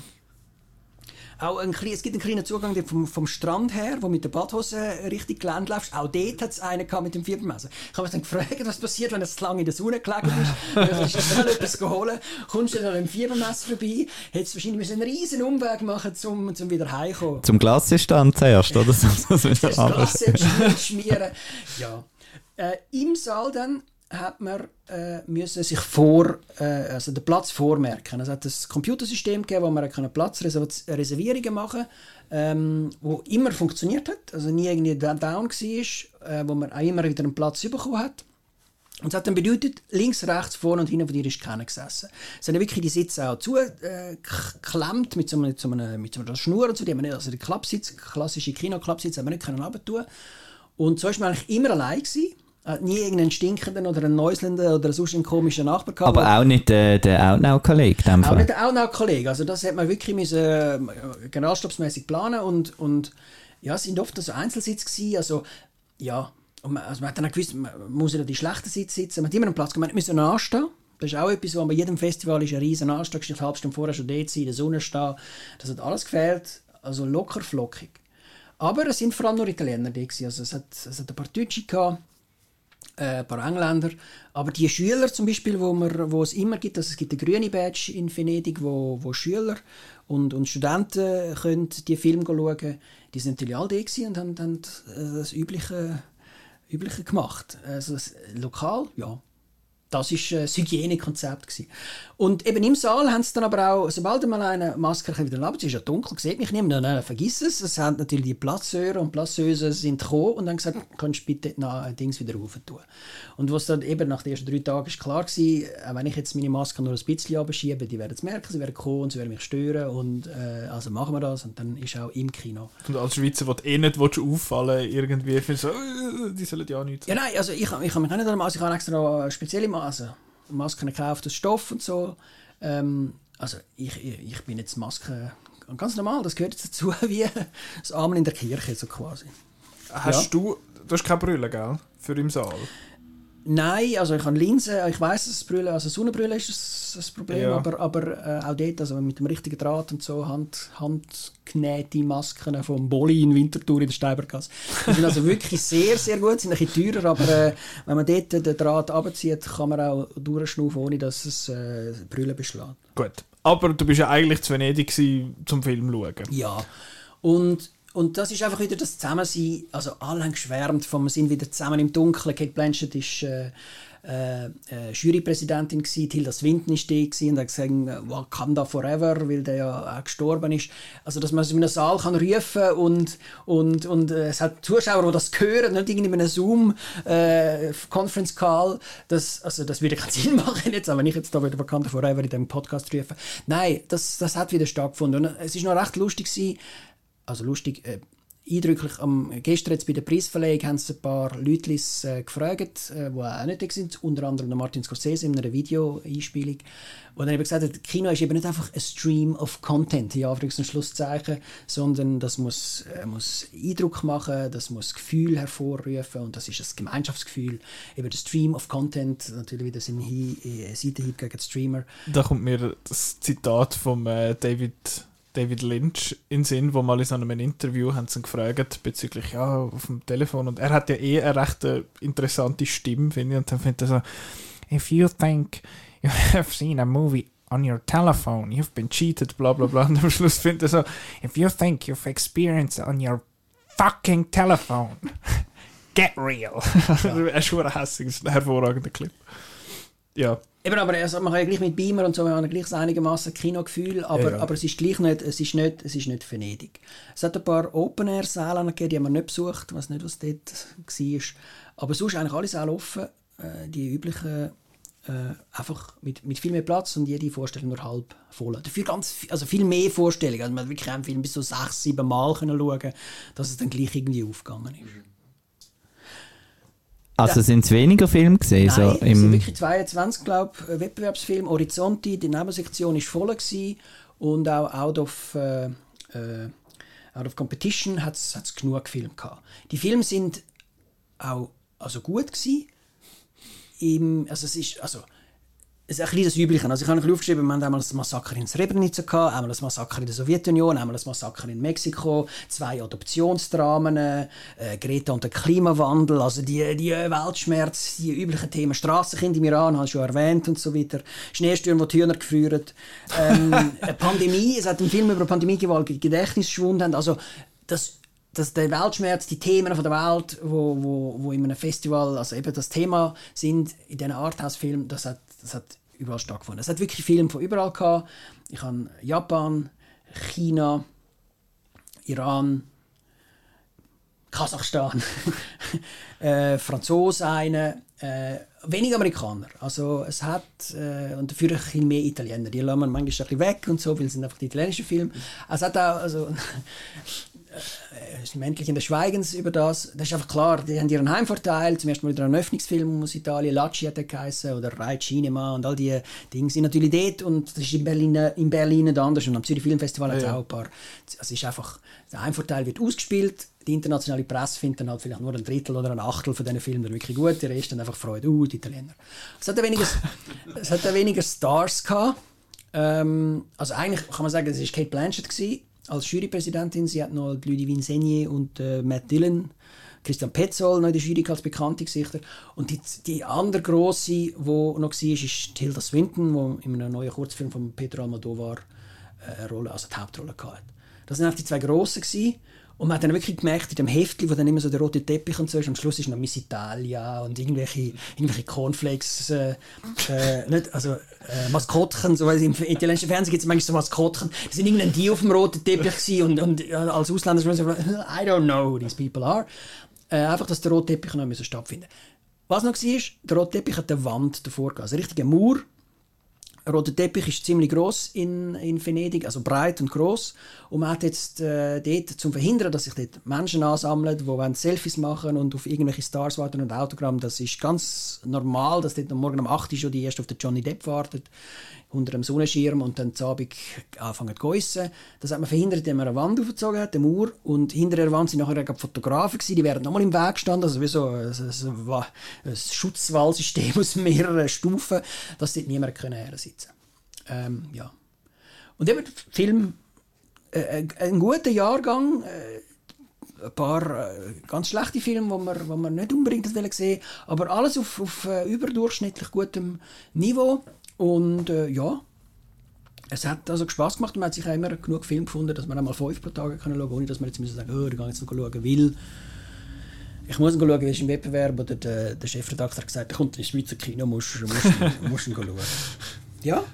auch ein, klein- es gibt einen kleinen Zugang der vom, vom Strand her, wo mit der Badhose richtig Gelände läufst. Auch dort hat es einen gehabt mit dem Fiebermesser. Ich habe mich dann gefragt, was passiert, wenn du zu lange in der Sonne gelegen bist. Du hast schnell etwas geholt, kommst du dann an dem Fiebermesser vorbei, hättest wahrscheinlich müssen einen riesen Umweg machen, um zum wieder heimkommen. Zum Glassestand zuerst, oder? Das Glas schmieren, schmieren. Ja. Äh, Im Saal dann hat man äh, müssen sich vor, äh, also den Platz vormerken. Es hat ein Computersystem gegeben, wo man Platzreservierungen machen ähm, wo immer funktioniert hat, also nie irgendwie down war, äh, wo man auch immer wieder einen Platz bekommen hat. Und das hat dann bedeutet, links, rechts, vorne und hinten von dir ist keiner gesessen. Es haben wirklich die Sitze auch zugeklemmt mit so, einer, so mit so einer Schnur und so. Die haben nicht, also die Klappsitz, klassische Kino-Klappsitz haben wir nicht können runtertun. Und so war man eigentlich immer allein. Gewesen. Hat nie irgendeinen stinkenden oder einen Neuslenden oder sonst einen komischen Nachbar gehabt. Aber auch nicht äh, der Outnow-Kollege, Auch nicht auch noch Kollege. Also das hat man wirklich müssen, äh, generalstabsmäßig planen und, und ja, es sind oft so Einzelsitze gewesen. Also ja, und man, also man hat dann auch gewusst, man muss in die schlechten Sitze sitzen. Man hat immer einen Platz gehabt. Man musste anstehen. Das ist auch etwas, wo bei jedem Festival ist ein riesen Anstieg, eine halbe Stunde vorher schon dort sein, in der Sonne stehen. Das hat alles gefehlt. Also locker flockig. Aber es sind vor allem nur Italiener da gewesen. Also es hat, es hat ein paar Deutsche gehabt äh, ein paar Engländer. Aber die Schüler zum Beispiel, wo, man, wo es immer gibt, also es gibt eine grüne Badge in Venedig, wo, wo Schüler und, und Studenten können die Filme schauen die sind natürlich all da und haben, haben äh, das Übliche, Übliche gemacht. Also das, lokal, ja. Das war äh, das Hygienekonzept. Gewesen. Und eben im Saal haben sie dann aber auch, sobald mal eine Maske wieder ab, es ist ja dunkel, sieht mich niemand, nein, nein, vergiss es. Es haben natürlich die Platzhörer und Platzhöse sind gekommen und haben gesagt, kannst du bitte ein Dings wieder rauf tun. Und was dann eben nach den ersten drei Tagen ist klar gewesen, äh, wenn ich jetzt meine Maske nur ein bisschen abschiebe, die werden es merken, sie werden kommen und sie werden mich stören und äh, also machen wir das und dann ist auch im Kino. Und als Schweizer, wo du eh nicht willst auffallen irgendwie du so, äh, die sollen ja nichts Ja, nein, also ich, ich habe mich auch nicht darum, also ich habe extra spezielle Maske, Masken gekauft aus Stoff und so. Ähm, also ich, ich, ich bin jetzt Maske ganz normal, das gehört jetzt dazu wie das Amen in der Kirche so quasi. Hast Ja. du, du hast keine Brille, gell? Für im Saal? Nein, also ich habe Linsen, ich weiß, dass Brille, also Sonnenbrille ist das, Problem, Ja. aber, aber äh, auch dort, also mit dem richtigen Draht und so, Hand, handgenähte Masken vom Bolli in Winterthur in der Steibergasse. Die sind also wirklich sehr, sehr gut, sind ein bisschen teurer, aber äh, wenn man dort den Draht abzieht, kann man auch durchschnaufen, ohne dass es äh, Brille beschlägt. Gut. Aber du bist ja eigentlich zu Venedig gewesen, zum Film schauen. Ja, und, und das ist einfach wieder das Zusammensein. Also alle haben geschwärmt wir sind wieder zusammen im Dunkeln. Kate Blanchett ist äh, äh, äh, Jurypräsidentin gsi, Tilda Swinton die gsi und hat gesagt, Wakanda forever, weil der ja auch gestorben ist. Also dass man so in einem Saal kann rufen und und und äh, es hat Zuschauer, die das hören, nicht in einem Zoom äh. Das also das würde keinen Sinn machen jetzt, aber wenn ich jetzt da wieder Wakanda forever in dem Podcast rufe. Nein, das das hat wieder stattgefunden und es ist noch recht lustig gsi also lustig, äh, eindrücklich. Am, gestern jetzt bei der Preisverleihung haben sie ein paar Leute äh, gefragt, äh, die auch nicht da sind, unter anderem der Martin Scorsese in einer Videoeinspielung, wo dann eben gesagt hat, Kino ist eben nicht einfach ein Stream of Content, in Anführungs- und Schlusszeichen, sondern das muss, äh, muss Eindruck machen, das muss Gefühl hervorrufen und das ist ein Gemeinschaftsgefühl. Eben der Stream of Content, natürlich wieder ein Hi- äh, Seitenhieb gegen Streamer. Da kommt mir das Zitat von äh, David, David Lynch in Sinn, wo mal in so einem Interview haben sie ihn gefragt bezüglich ja auf dem Telefon und er hat ja eh eine recht äh, interessante Stimme, finde ich, und dann findet er so If you think you have seen a movie on your telephone, you've been cheated, bla bla bla. Und am Schluss findet er so If you think you've experienced on your fucking telephone, get real. er ist schon ein hervorragender Clip. Ja. Eben, aber also, man kann ja gleich mit Beamer und so, haben ja gleich einigermaßen Kinogefühl, aber, Ja, ja. aber es ist gleich nicht, es ist nicht, es ist nicht Venedig. Es hat ein paar Open-Air-Säle gegeben, die haben wir nicht besucht, weiß nicht, was dort war. Aber sonst eigentlich alle Säle offen, äh, die üblichen, äh, einfach mit, mit viel mehr Platz und jede Vorstellung nur halb voll. Dafür ganz, viel- also viel mehr Vorstellungen, also man hat wirklich einen Film bis zu sechs, sieben Mal können schauen, dass es dann gleich irgendwie aufgegangen ist. Also sind es weniger Filme gesehen? Nein, so es sind im, wirklich 22, glaube ich, Wettbewerbsfilm. Horizonti, die Nebensektion war voll gewesen. und auch Out of, äh, äh, out of Competition hat es genug Filme gehabt. Die Filme sind auch also gut gewesen. Im, also es ist, also, ein bisschen das Übliche. Also ich habe ein aufgeschrieben, wir haben einmal das Massaker in Srebrenica gehabt, einmal das Massaker in der Sowjetunion, einmal das Massaker in Mexiko, zwei Adoptionsdramen, äh, Greta und der Klimawandel, also die, die Weltschmerz, die üblichen Themen, Strassenkind im Iran, habe ich schon erwähnt und so weiter, Schneestürme, wo die Hühner gefrieren, ähm, eine Pandemie, es hat einen Film über Pandemie gegeben, Gedächtnisschwund haben, also das dass der Weltschmerz, die Themen von der Welt, wo, wo, wo in einem Festival, also eben das Thema sind, in diesen Arthouse-Filmen, das hat, das hat überall stattgefunden. Es hat wirklich Filme von überall gehabt. Ich habe Japan, China, Iran, Kasachstan, äh, Franzosen eine, äh, wenig Amerikaner. Also es hat, äh, und dafür ein bisschen mehr Italiener. Die lassen wir manchmal ein bisschen weg und so, weil es sind einfach die italienischen Filme. Es hat auch, also, Männlichen des Schweigens über das. Das ist einfach klar, die haben ihren Heimvorteil. Zum ersten Mal wieder ein Öffnungsfilm aus Italien, Lacci hat er geheißen, oder Rai Cinema und all die Dinge sind natürlich dort und das ist in Berlin, in Berlin nicht anders und am Zürich Filmfestival hat es Ja, ja. auch ein paar. Es ist einfach, der Heimvorteil wird ausgespielt, die internationale Presse findet dann halt vielleicht nur ein Drittel oder ein Achtel von diesen Filmen wirklich gut, der Rest dann einfach Freude, uh, die Italiener. Es hat ja weniger, es hat ja weniger Stars gehabt. Ähm, also eigentlich kann man sagen, es war Kate Blanchett gewesen, als Jurypräsidentin. Sie hat noch Ludivine Segnier und äh, Matt Dillon, Christian Petzold noch in der Jury als bekannte Gesichter. Und die, die andere grosse, die noch war, ist Tilda Swinton, die in einem neuen Kurzfilm von Pedro Almodovar äh, eine Rolle, also die Hauptrolle hatte. Das waren die zwei grossen. Gewesen. Und man hat dann wirklich gemerkt, in dem Heftli, wo dann immer so der rote Teppich und so ist, am Schluss ist noch Miss Italia und irgendwelche, irgendwelche Cornflakes, äh, äh, nicht, also äh, Maskottchen, so, im italienischen Fernsehen gibt es manchmal so Maskottchen, das sind irgendein die auf dem roten Teppich gewesen und, und äh, als Ausländer so, I don't know who these people are. Äh, einfach, dass der rote Teppich noch stattfinden Was noch war, der rote Teppich hat eine Wand davor gehabt, also ein richtiger Mauer, der rote Teppich ist ziemlich groß in, in Venedig, also breit und groß. Und man hat jetzt äh, dort, zum verhindern, dass sich dort Menschen ansammeln, die Selfies machen und auf irgendwelche Stars warten und Autogramm. Das ist ganz normal, dass dort Morgen um 8 Uhr schon die erste auf den Johnny Depp wartet, unter dem Sonnenschirm und dann Abend anfangen zu geissen. Das hat man verhindert, indem man eine Wand aufgezogen hat, eine Mauer. Und hinter der Wand sind nachher Fotografen gewesen, die wären nochmal im Weg gestanden, also wie so ein, ein, ein, Schutzwallsystem aus mehreren Stufen, dass dort niemand können hersitzen ähm, ja. Und eben Film, äh, ein guter Jahrgang, äh, ein paar äh, ganz schlechte Filme, die man, wo man nicht unbedingt sehen aber alles auf, auf äh, überdurchschnittlich gutem Niveau. Und äh, ja, es hat also Spaß gemacht man hat sich auch immer genug Film gefunden, dass man einmal fünf pro Tag können schauen ohne dass man jetzt müssen sagen, oh, ich gehe jetzt noch schauen, weil ich muss schauen, wie ist im Wettbewerb oder der, der Chefredakteur hat gesagt, der kommt ins Schweizer Kino, musst, musst, musst ihn schauen. Ja,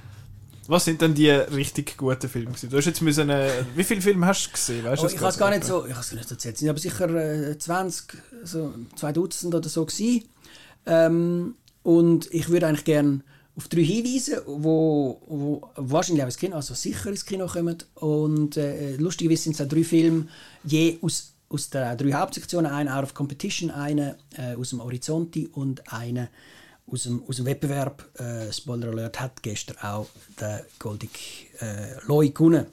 Was sind denn die richtig guten Filme? Du hast jetzt müssen, äh, wie viele Filme hast du gesehen? Weißt du Oh, ich habe es gar nicht so, ich habe es gar nicht so erzählt. Es sind aber sicher äh, 20, so zwei Dutzend oder so gewesen. Ähm, und ich würde eigentlich gerne auf drei hinweisen, wo, wo wahrscheinlich auch ins Kino, also sicher ins Kino kommen. Und äh, lustigerweise sind es auch drei Filme je aus aus den drei Hauptsektionen, eine Out of Competition, eine äh, aus dem Horizonti und eine aus dem, aus dem Wettbewerb. Äh, Spoiler Alert hat gestern auch der Goldig äh, Loi gewonnen.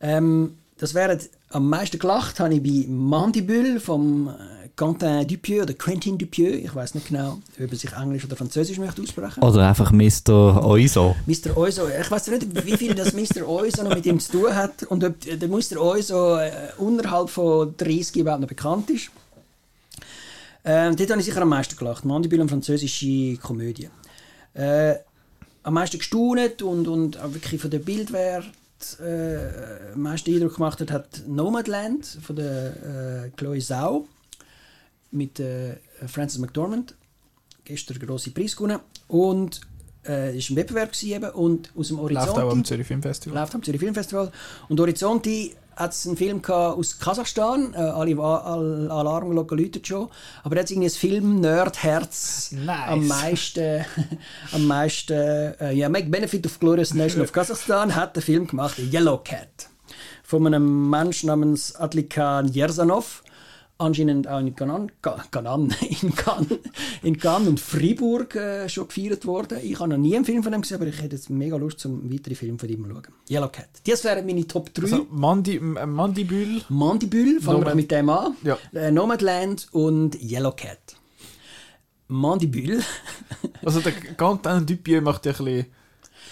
Ähm, das wäre am meisten gelacht habe ich bei Mandibule vom äh, Quentin Dupieux oder Quentin Dupieux. Ich weiß nicht genau, ob er sich Englisch oder Französisch möchte aussprechen. Oder einfach Mr. Oiso. Mr. Oizo, ich weiß nicht, wie viel das Mr. Oizo noch mit ihm zu tun hat und ob der Mr. Oizo äh, unterhalb von 30 überhaupt noch bekannt ist. Ähm, dort habe ich sicher am meisten gelacht. Mandibule und französische Komödie. Äh, am meisten gestaunet und, und auch wirklich von der Bildwert äh, am meisten Eindruck gemacht hat, hat Nomadland von der äh, Chloe Zhao mit äh, Frances McDormand. Gestern grossen Preis gewonnen. Und äh, ist ein Wettbewerb eben. und aus dem Läuft auch am Zürich Filmfestival. läuft am Zürich Filmfestival und Horizonti hat es einen Film aus Kasachstan, äh, alle, alle Alarmglocken läuten schon, aber da hat irgendwie das Film-Nerd-Herz Nice. am meisten, am meisten äh, ja, Make Benefit of Glorious Nation of Kasachstan hat den Film gemacht, Yellow Cat, von einem Menschen namens Adlikan Yerzanov, anscheinend auch in Cannes, Ca- Cannes, in Cannes, in Cannes und Fribourg äh, schon gefeiert worden. Ich habe noch nie einen Film von ihm gesehen, aber ich hätte jetzt mega Lust, zum weiteren Film von ihm zu schauen. Yellow Cat. Das wären meine Top 3. Also Mandi, äh, Mandibül. Mandibule, fangen wir Nomad- doch mit dem an. Ja. Äh, Nomadland und Yellow Cat. Mandibule. Also der Quentin Dupieux macht ja ein bisschen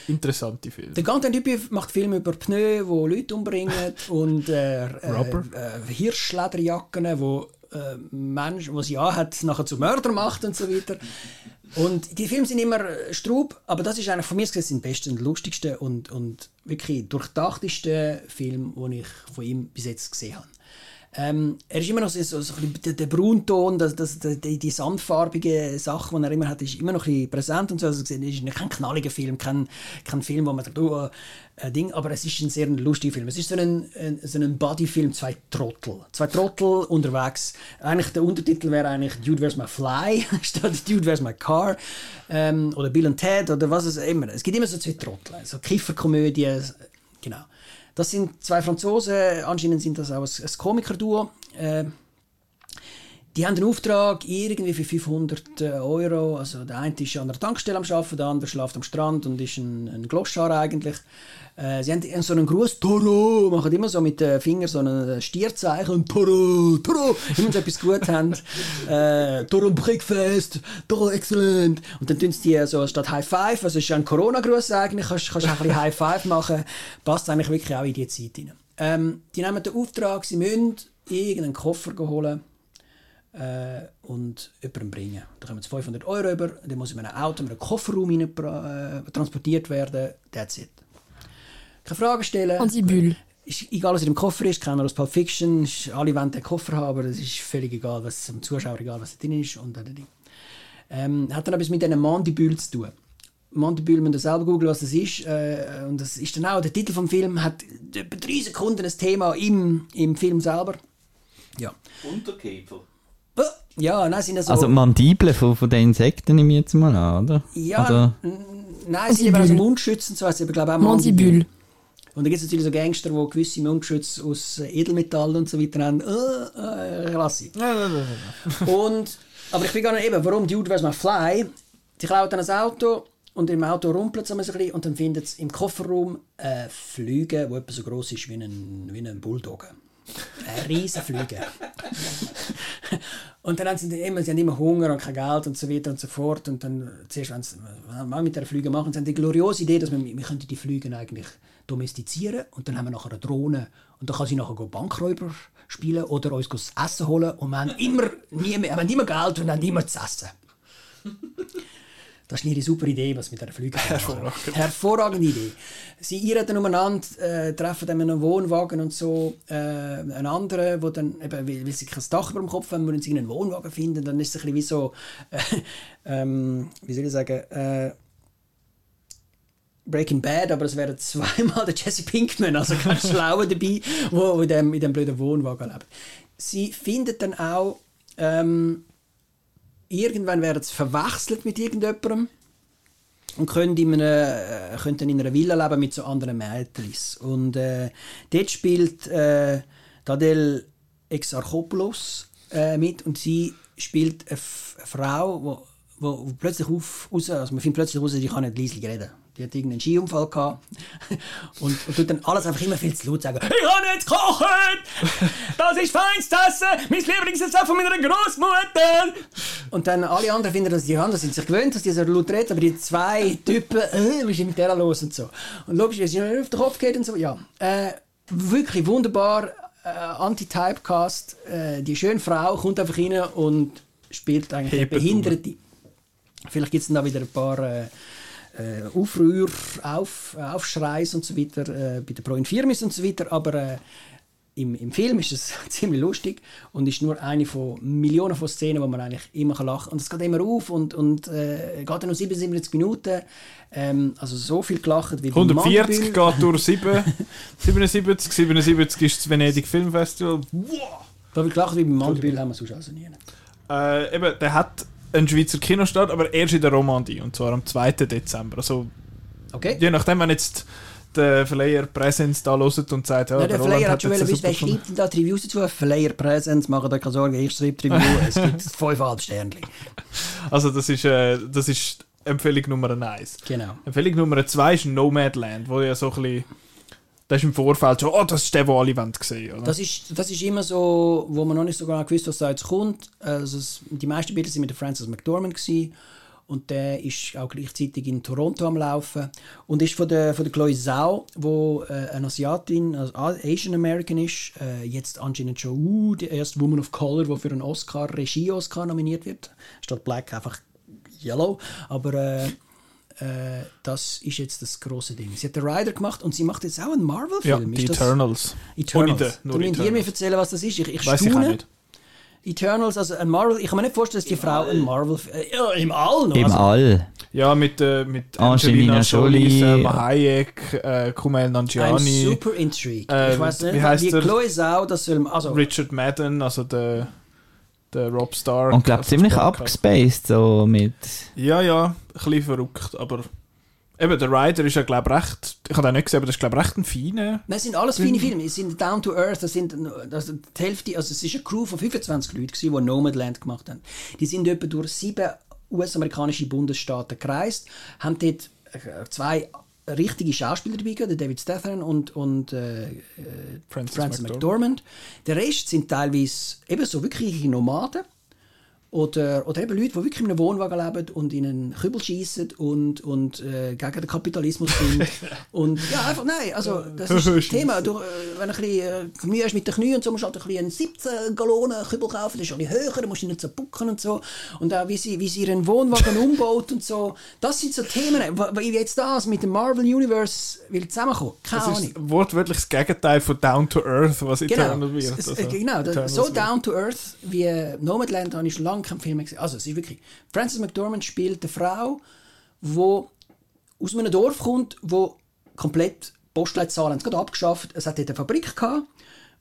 interessante Filme. Der ganze Typ macht Filme über Pneu, wo Leute umbringen und äh, äh, äh, Hirschlederjacken, wo äh, Menschen, was sie anhat, nachher zu Mörder macht und so weiter. Und die Filme sind immer äh, Strub, aber das ist eigentlich von mir gesehen der beste und lustigste und, und wirklich durchdachtesten Film, den ich von ihm bis jetzt gesehen habe. Ähm, er ist immer noch so, so, so ein bisschen der, Braunton, das, das, die, die sandfarbige Sache, die er immer hat, ist immer noch ein präsent und so. Also, es ist kein knalliger Film, kein, kein Film, wo man sagt, oh, äh, Ding, aber es ist ein sehr lustiger Film. Es ist so ein, ein, so ein Bodyfilm, zwei Trottel. Zwei Trottel unterwegs. Eigentlich der Untertitel wäre eigentlich Dude, where's my fly? statt Dude, where's my car? Ähm, oder Bill and Ted oder was es immer. Es gibt immer so zwei Trottel. So Kifferkomödien, genau. Das sind zwei Franzosen, anscheinend sind das auch ein, ein Komikerduo. Äh, die haben einen Auftrag irgendwie für 500 Euro. Also der eine ist an der Tankstelle am Arbeiten, der andere schläft am Strand und ist ein, ein Gloschar eigentlich. Äh, sie haben so einen Gruß, Toro, machen immer so mit den Fingern so ein Stierzeichen, Toro, Toro, immer so etwas gut haben. Äh, Toro Breakfast, Toro excellent. Und dann tun sie die so statt High Five, also ist ja ein Corona-Gruß eigentlich, kannst, du auch ein bisschen High Five machen, passt eigentlich wirklich auch in die Zeit rein. Ähm, die nehmen den Auftrag, sie müssen irgendeinen Koffer holen äh, und jemandem bringen. Da kommen jetzt 500 Euro über, dann muss in einem Auto mit einem Kofferraum rein, äh, transportiert werden. That's it. Keine Fragen stellen. Mandibule. Ist egal, was in dem Koffer ist, keiner aus Pulp Fiction, ist, alle wollen den Koffer haben, aber es ist völlig egal, was dem Zuschauer egal, was da drin ist. Und, äh, Ding. ähm, hat dann etwas mit diesen Mandibülen zu tun. Mandibül, ihr selber googeln, was das ist. Äh, und das ist dann auch, der Titel vom Film hat etwa drei Sekunden ein Thema im, im Film selber. Ja. Unterkiefer. Äh, Ja, nein, sind ja so... Also Mandibeln von, von den Insekten nehme ich jetzt mal an, oder? Ja, Oder? nein, es sind eben also Mundschützen, so heißt es, aber glaube auch Mandibule. Und dann gibt es natürlich so Gangster, die gewisse Mundschütze aus äh, Edelmetall und so weiter haben. Äh, äh, klasse. und, aber ich bin gar nicht eben, warum Dude Where's My Fly? Die klaut dann ein Auto und im Auto rumpelt es ein bisschen und dann findet es im Kofferraum äh, Flüge, die etwa so groß ist wie ein, wie ein Bulldog. Eine riesen Flüge. und dann haben sie immer, sie haben immer Hunger und kein Geld und so weiter und so fort. Und dann zuerst, wenn sie was mit der Flüge machen, sie haben die gloriose Idee, dass wir, wir könnten die Flüge eigentlich domestizieren und dann haben wir nachher eine Drohne und dann kann sie nachher Bankräuber spielen oder uns das Essen holen und wir haben immer, nie mehr, haben immer Geld und haben immer zu essen. Das ist ihre super Idee, was mit der Flüge Hervorragend. Hervorragende Idee. Sie irren umeinander, äh, treffen dann in einem Wohnwagen und so äh, einen anderen, wo dann, eben, weil, weil sie kein Dach über dem Kopf haben, müssen sie einen Wohnwagen finden, dann ist es ein bisschen wie so, äh, ähm, wie soll ich sagen, äh, Breaking Bad, aber es wäre zweimal der Jesse Pinkman, also ganz schlauer dabei, wo in dem, in dem blöden Wohnwagen lebt. Sie findet dann auch, ähm, irgendwann werden sie verwechselt mit irgendjemandem und können in einer, äh, können dann in einer Villa leben mit so anderen Mädchen. Und äh, dort spielt äh, Tadel Exarchopoulos äh, mit und sie spielt eine, F eine Frau, wo, wo plötzlich auf, raus, also man findet plötzlich raus, sie kann nicht leise reden. Die hat irgendeinen Skiunfall gehabt und, und tut dann alles einfach immer viel zu laut sagen. Ich kann nicht kochen! Das ist Feinstessen! Mein Lieblingsrezept von meiner Großmutter! Und dann alle anderen finden das, die anderen sind sich gewöhnt, dass die so laut reden, aber die zwei Typen, äh, was ist mit der los und so. Und logisch, wenn sie auf den Kopf geht und so, ja. Äh, wirklich wunderbar, äh, Anti-Typecast, äh, die schöne Frau kommt einfach rein und spielt eigentlich. Behinderte. Vielleicht gibt es dann auch wieder ein paar äh, äh, Aufrühr, Auf, Aufschreis und so weiter äh, bei der Pro Infirmis und so weiter, aber äh, im, im Film ist es ziemlich lustig und ist nur eine von Millionen von Szenen, wo man eigentlich immer kann lachen kann. Und es geht immer auf und, und äh, geht dann noch 77 Minuten. Ähm, also so viel gelacht wie beim 140 Mandeville. geht durch 7, 77, 77 ist das Venedig Filmfestival. Wow! So viel gelacht wie beim Mandeville haben wir sonst also nie. Äh, eben, der hat einen Schweizer Kinostart, aber erst in der Romandie, und zwar am 2. Dezember. Also, Okay? je nachdem, wenn jetzt der Verleiher Präsenz da hört und sagt, ja, Ja, der Verleiher hat schon wollen wer schreibt denn da die Reviews dazu? Verleiher Präsenz, macht euch keine Sorgen, ich schreibe die Review, es gibt fünfeinhalb Sternchen. Also das ist, äh, das ist Empfehlung Nummer 1. Genau. Empfehlung Nummer 2 ist Nomadland, wo ja so ein bisschen... Das ist im Vorfeld schon, oh, das ist der, den alle wollen sehen, oder? Das ist, das ist immer so, wo man noch nicht so genau gewusst, was da jetzt kommt. Also es, die meisten Bilder sind mit der Frances McDormand gewesen. und der ist auch gleichzeitig in Toronto am Laufen und ist von der von der Chloe Zhao, wo äh, eine Asiatin, also Asian American ist, äh, jetzt Angelina Jolie, die erste Woman of Color, die für einen Oscar Regie Oscar nominiert wird, statt Black einfach Yellow, aber äh, äh, das ist jetzt das große Ding. Sie hat den Rider gemacht und sie macht jetzt auch einen ja, Marvel-Film. die Ist das- Eternals. Eternals. Ohne den, nur ihr mir erzählen, was das ist. Ich, ich Weiß ich auch nicht. Eternals, also ein Marvel. Ich kann mir nicht vorstellen, dass die Frau ein Marvel. Äh, ja, im All noch. Im also, All. Ja, mit, äh, mit Angelina Angelina Jolie. Selma Hayek, äh, Kumail I'm Nanjiani, super intrigued. Ähm, ich weiß wie nicht, heißt wie der? Chloe Zhao, das soll. Also, Richard Madden, also der, der Rob Stark. Und glaube ziemlich abgespaced, so mit. Ja, ja, ein bisschen verrückt, aber eben, der Rider ist ja, glaube ich, recht, ich habe den nicht gesehen, aber das ist, glaube ich, recht ein feiner. Nein, es sind alles feine Filme. Es sind Down to Earth. Das sind also die Hälfte, also es ist eine Crew von 25 Leuten, gewesen, die Nomadland gemacht haben. Die sind etwa durch sieben US-amerikanische Bundesstaaten gereist, haben dort äh, zwei richtige Schauspieler dabei gehabt, der David Strathairn und, und äh, äh, Frances Frances McDormand. McDormand. Der Rest sind teilweise eben so wirkliche Nomaden. Oder, oder eben Leute, die wirklich in einem Wohnwagen leben und in einen Kübel schießen und, und äh, gegen den Kapitalismus sind. und ja, einfach, nein, also das ist das Thema. Du, äh, wenn du ein bisschen äh, Mühe hast mit den Knien und so, musst du halt ein bisschen einen 17 Gallonen Kübel kaufen, das ist ein bisschen höher, da musst du nicht so bucken und so. Und auch wie sie, wie sie ihren Wohnwagen umbaut und so. Das sind so Themen, wo- wie jetzt das mit dem Marvel Universe will zusammenkommen. Keine Das Ahnung. ist wortwörtlich das Gegenteil von Down to Earth, was Genau, Eternal wird. Also, äh, genau das, so down to earth wie Nomadland habe ich schon lange keinen Film gesehen. Also es ist wirklich, Frances McDormand spielt eine Frau, die aus einem Dorf kommt, wo komplett Postleitzahlen haben sie gerade abgeschafft. Es hat dort eine Fabrik gehabt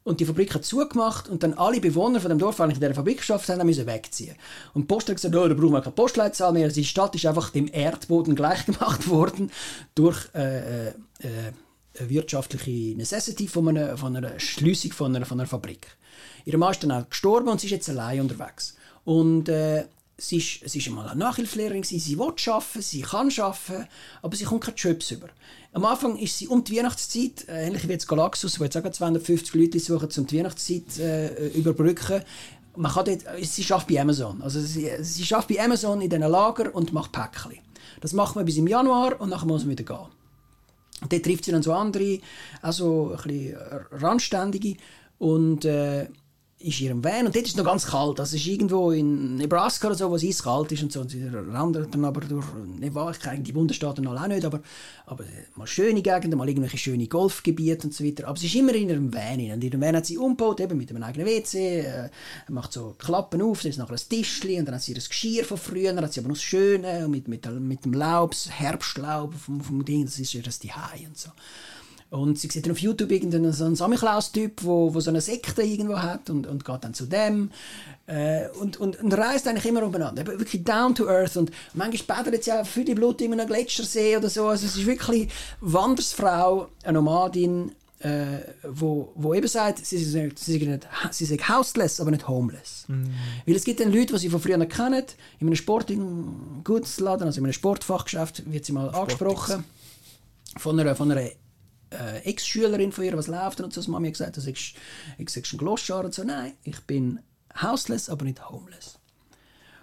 und die Fabrik hat zugemacht und dann alle Bewohner von dem Dorf, die in dieser Fabrik geschafft haben, müssen wegziehen. Und die Post hat gesagt, oh, da brauchen wir keine Postleitzahl mehr. Die Stadt ist einfach dem Erdboden gleich gemacht worden durch äh, äh, äh, wirtschaftliche Necessity von einer, von einer Schliessung von einer, von einer Fabrik. Ihre Mann ist dann auch gestorben und sie ist jetzt allein unterwegs. Und äh, sie ist, sie ist einmal eine Nachhilfelehrerin, gewesen. sie will arbeiten, sie kann arbeiten, aber sie kommt keine Jobs über. Am Anfang ist sie um die Weihnachtszeit, äh, ähnlich wie jetzt Galaxus, wo jetzt auch gerade 250 Leute suchen, um die Weihnachtszeit äh, überbrücken. Man kann dort, äh, sie arbeitet bei Amazon. Also sie, sie arbeitet bei Amazon in diesen Lager und macht Päckchen. Das macht man bis im Januar und dann muss man wieder gehen. Und dort trifft sie dann so andere, also ein bisschen randständige und äh, ist in ihrem Van und dort ist es noch ganz kalt. Das ist irgendwo in Nebraska oder so, wo es eiskalt ist und so. Und sie wandert dann aber durch, wahr, ich kenne die Bundesstaaten auch nicht, aber, aber mal schöne Gegenden, mal irgendwelche schöne Golfgebiete und so weiter. Aber sie ist immer in ihrem Van. hin. Und in ihrem Van hat sie umgebaut, eben mit einem eigenen WC, äh, macht so Klappen auf, da ist nachher ein Tischchen und dann hat sie das Geschirr von früher, dann hat sie aber noch das Schöne mit, mit, mit dem Laub, das Herbstlaub vom, vom Ding, das ist ihr das Zuhause und so. Und sie sieht dann auf YouTube irgendeinen so einen Samichlaus-Typ, wo, wo so eine Sekte irgendwo hat und, und geht dann zu dem. Äh, und, und, und reist eigentlich immer umeinander. Eben Wirklich down to earth. Und manchmal badet sie auch für die Blut in einem Gletschersee oder so. Also es ist wirklich Wandersfrau, eine Nomadin, äh, wo, wo eben sagt, sie sind, sie, sind nicht, sie sind houseless, aber nicht homeless. Weil es gibt dann Leute, die sie von früher kennen, in einem Sportgutsladen, also in einem Sportfachgeschäft, wird sie mal angesprochen von einer, von einer äh, Ex-Schülerin von ihr, was läuft und so, das Mami hat gesagt, du sagst, ich sagst ein Gloschar und so, nein, ich bin houseless, aber nicht homeless.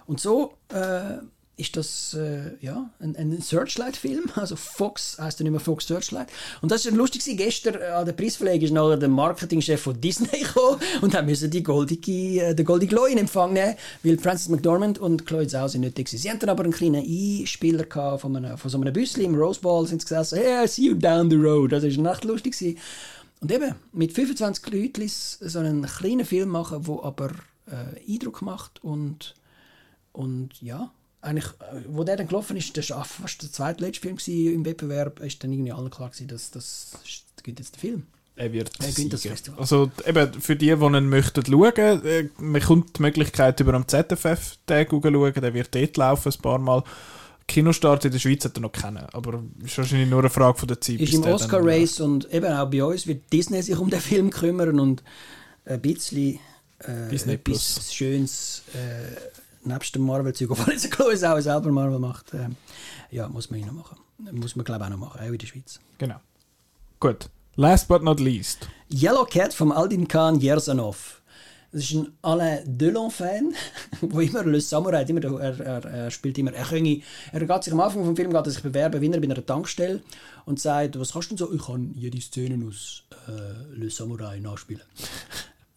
Und so äh, ist das äh, ja, ein, ein Searchlight-Film. Also Fox heißt ja nicht mehr Fox Searchlight. Und das ist lustig. Gestern äh, an der Preisverleihung ist nachher der Marketingchef von Disney gekommen und haben müssen die goldige, äh, den Golden Glow in Empfang nehmen, weil Francis McDormand und Chloe Zhao sind nicht da gewesen. Sie dann aber einen kleinen Einspieler von, einem, von so einem Büsschen im Rose Bowl, sind sie gesessen, hey, I see you down the road. Das ist echt lustig gewesen. Und eben, mit 25 Leuten so einen kleinen Film machen, der aber äh, Eindruck macht und, und ja, eigentlich, äh, wo der dann gelaufen ist, das war fast der zweitletzte Film im Wettbewerb, ist dann irgendwie allen klar gewesen, dass das, das gibt jetzt der Film. Er wird Er das. Festival. Also eben für die, die ihn möchten schauen, äh, man kommt die Möglichkeit über am ZFF-Tag schauen, der wird dort laufen ein paar Mal. Kinostart in der Schweiz hat er noch kennen, aber ist wahrscheinlich nur eine Frage von der Zeit. Ist im der Oscar-Race und eben auch bei uns wird Disney sich um den Film kümmern und ein bisschen äh, Disney etwas Plus. Schönes äh, nebst dem Marvel-Zeug, obwohl jetzt Chloe auch selber Marvel macht, äh, ja, muss man ihn noch machen. Muss man glaube ich auch noch machen, auch in der Schweiz. Genau. Gut. Last but not least. Yellow Cat vom Aldin Khan Yersanov. Das ist ein Alain Delon-Fan, wo immer Le Samurai, immer, der- er, er, er spielt immer, er, könne, er geht sich am Anfang vom Film geht er sich bewerben, wie er bei einer Tankstelle und sagt, was kannst du denn so? Ich kann jede Szene aus äh, Le Samurai nachspielen.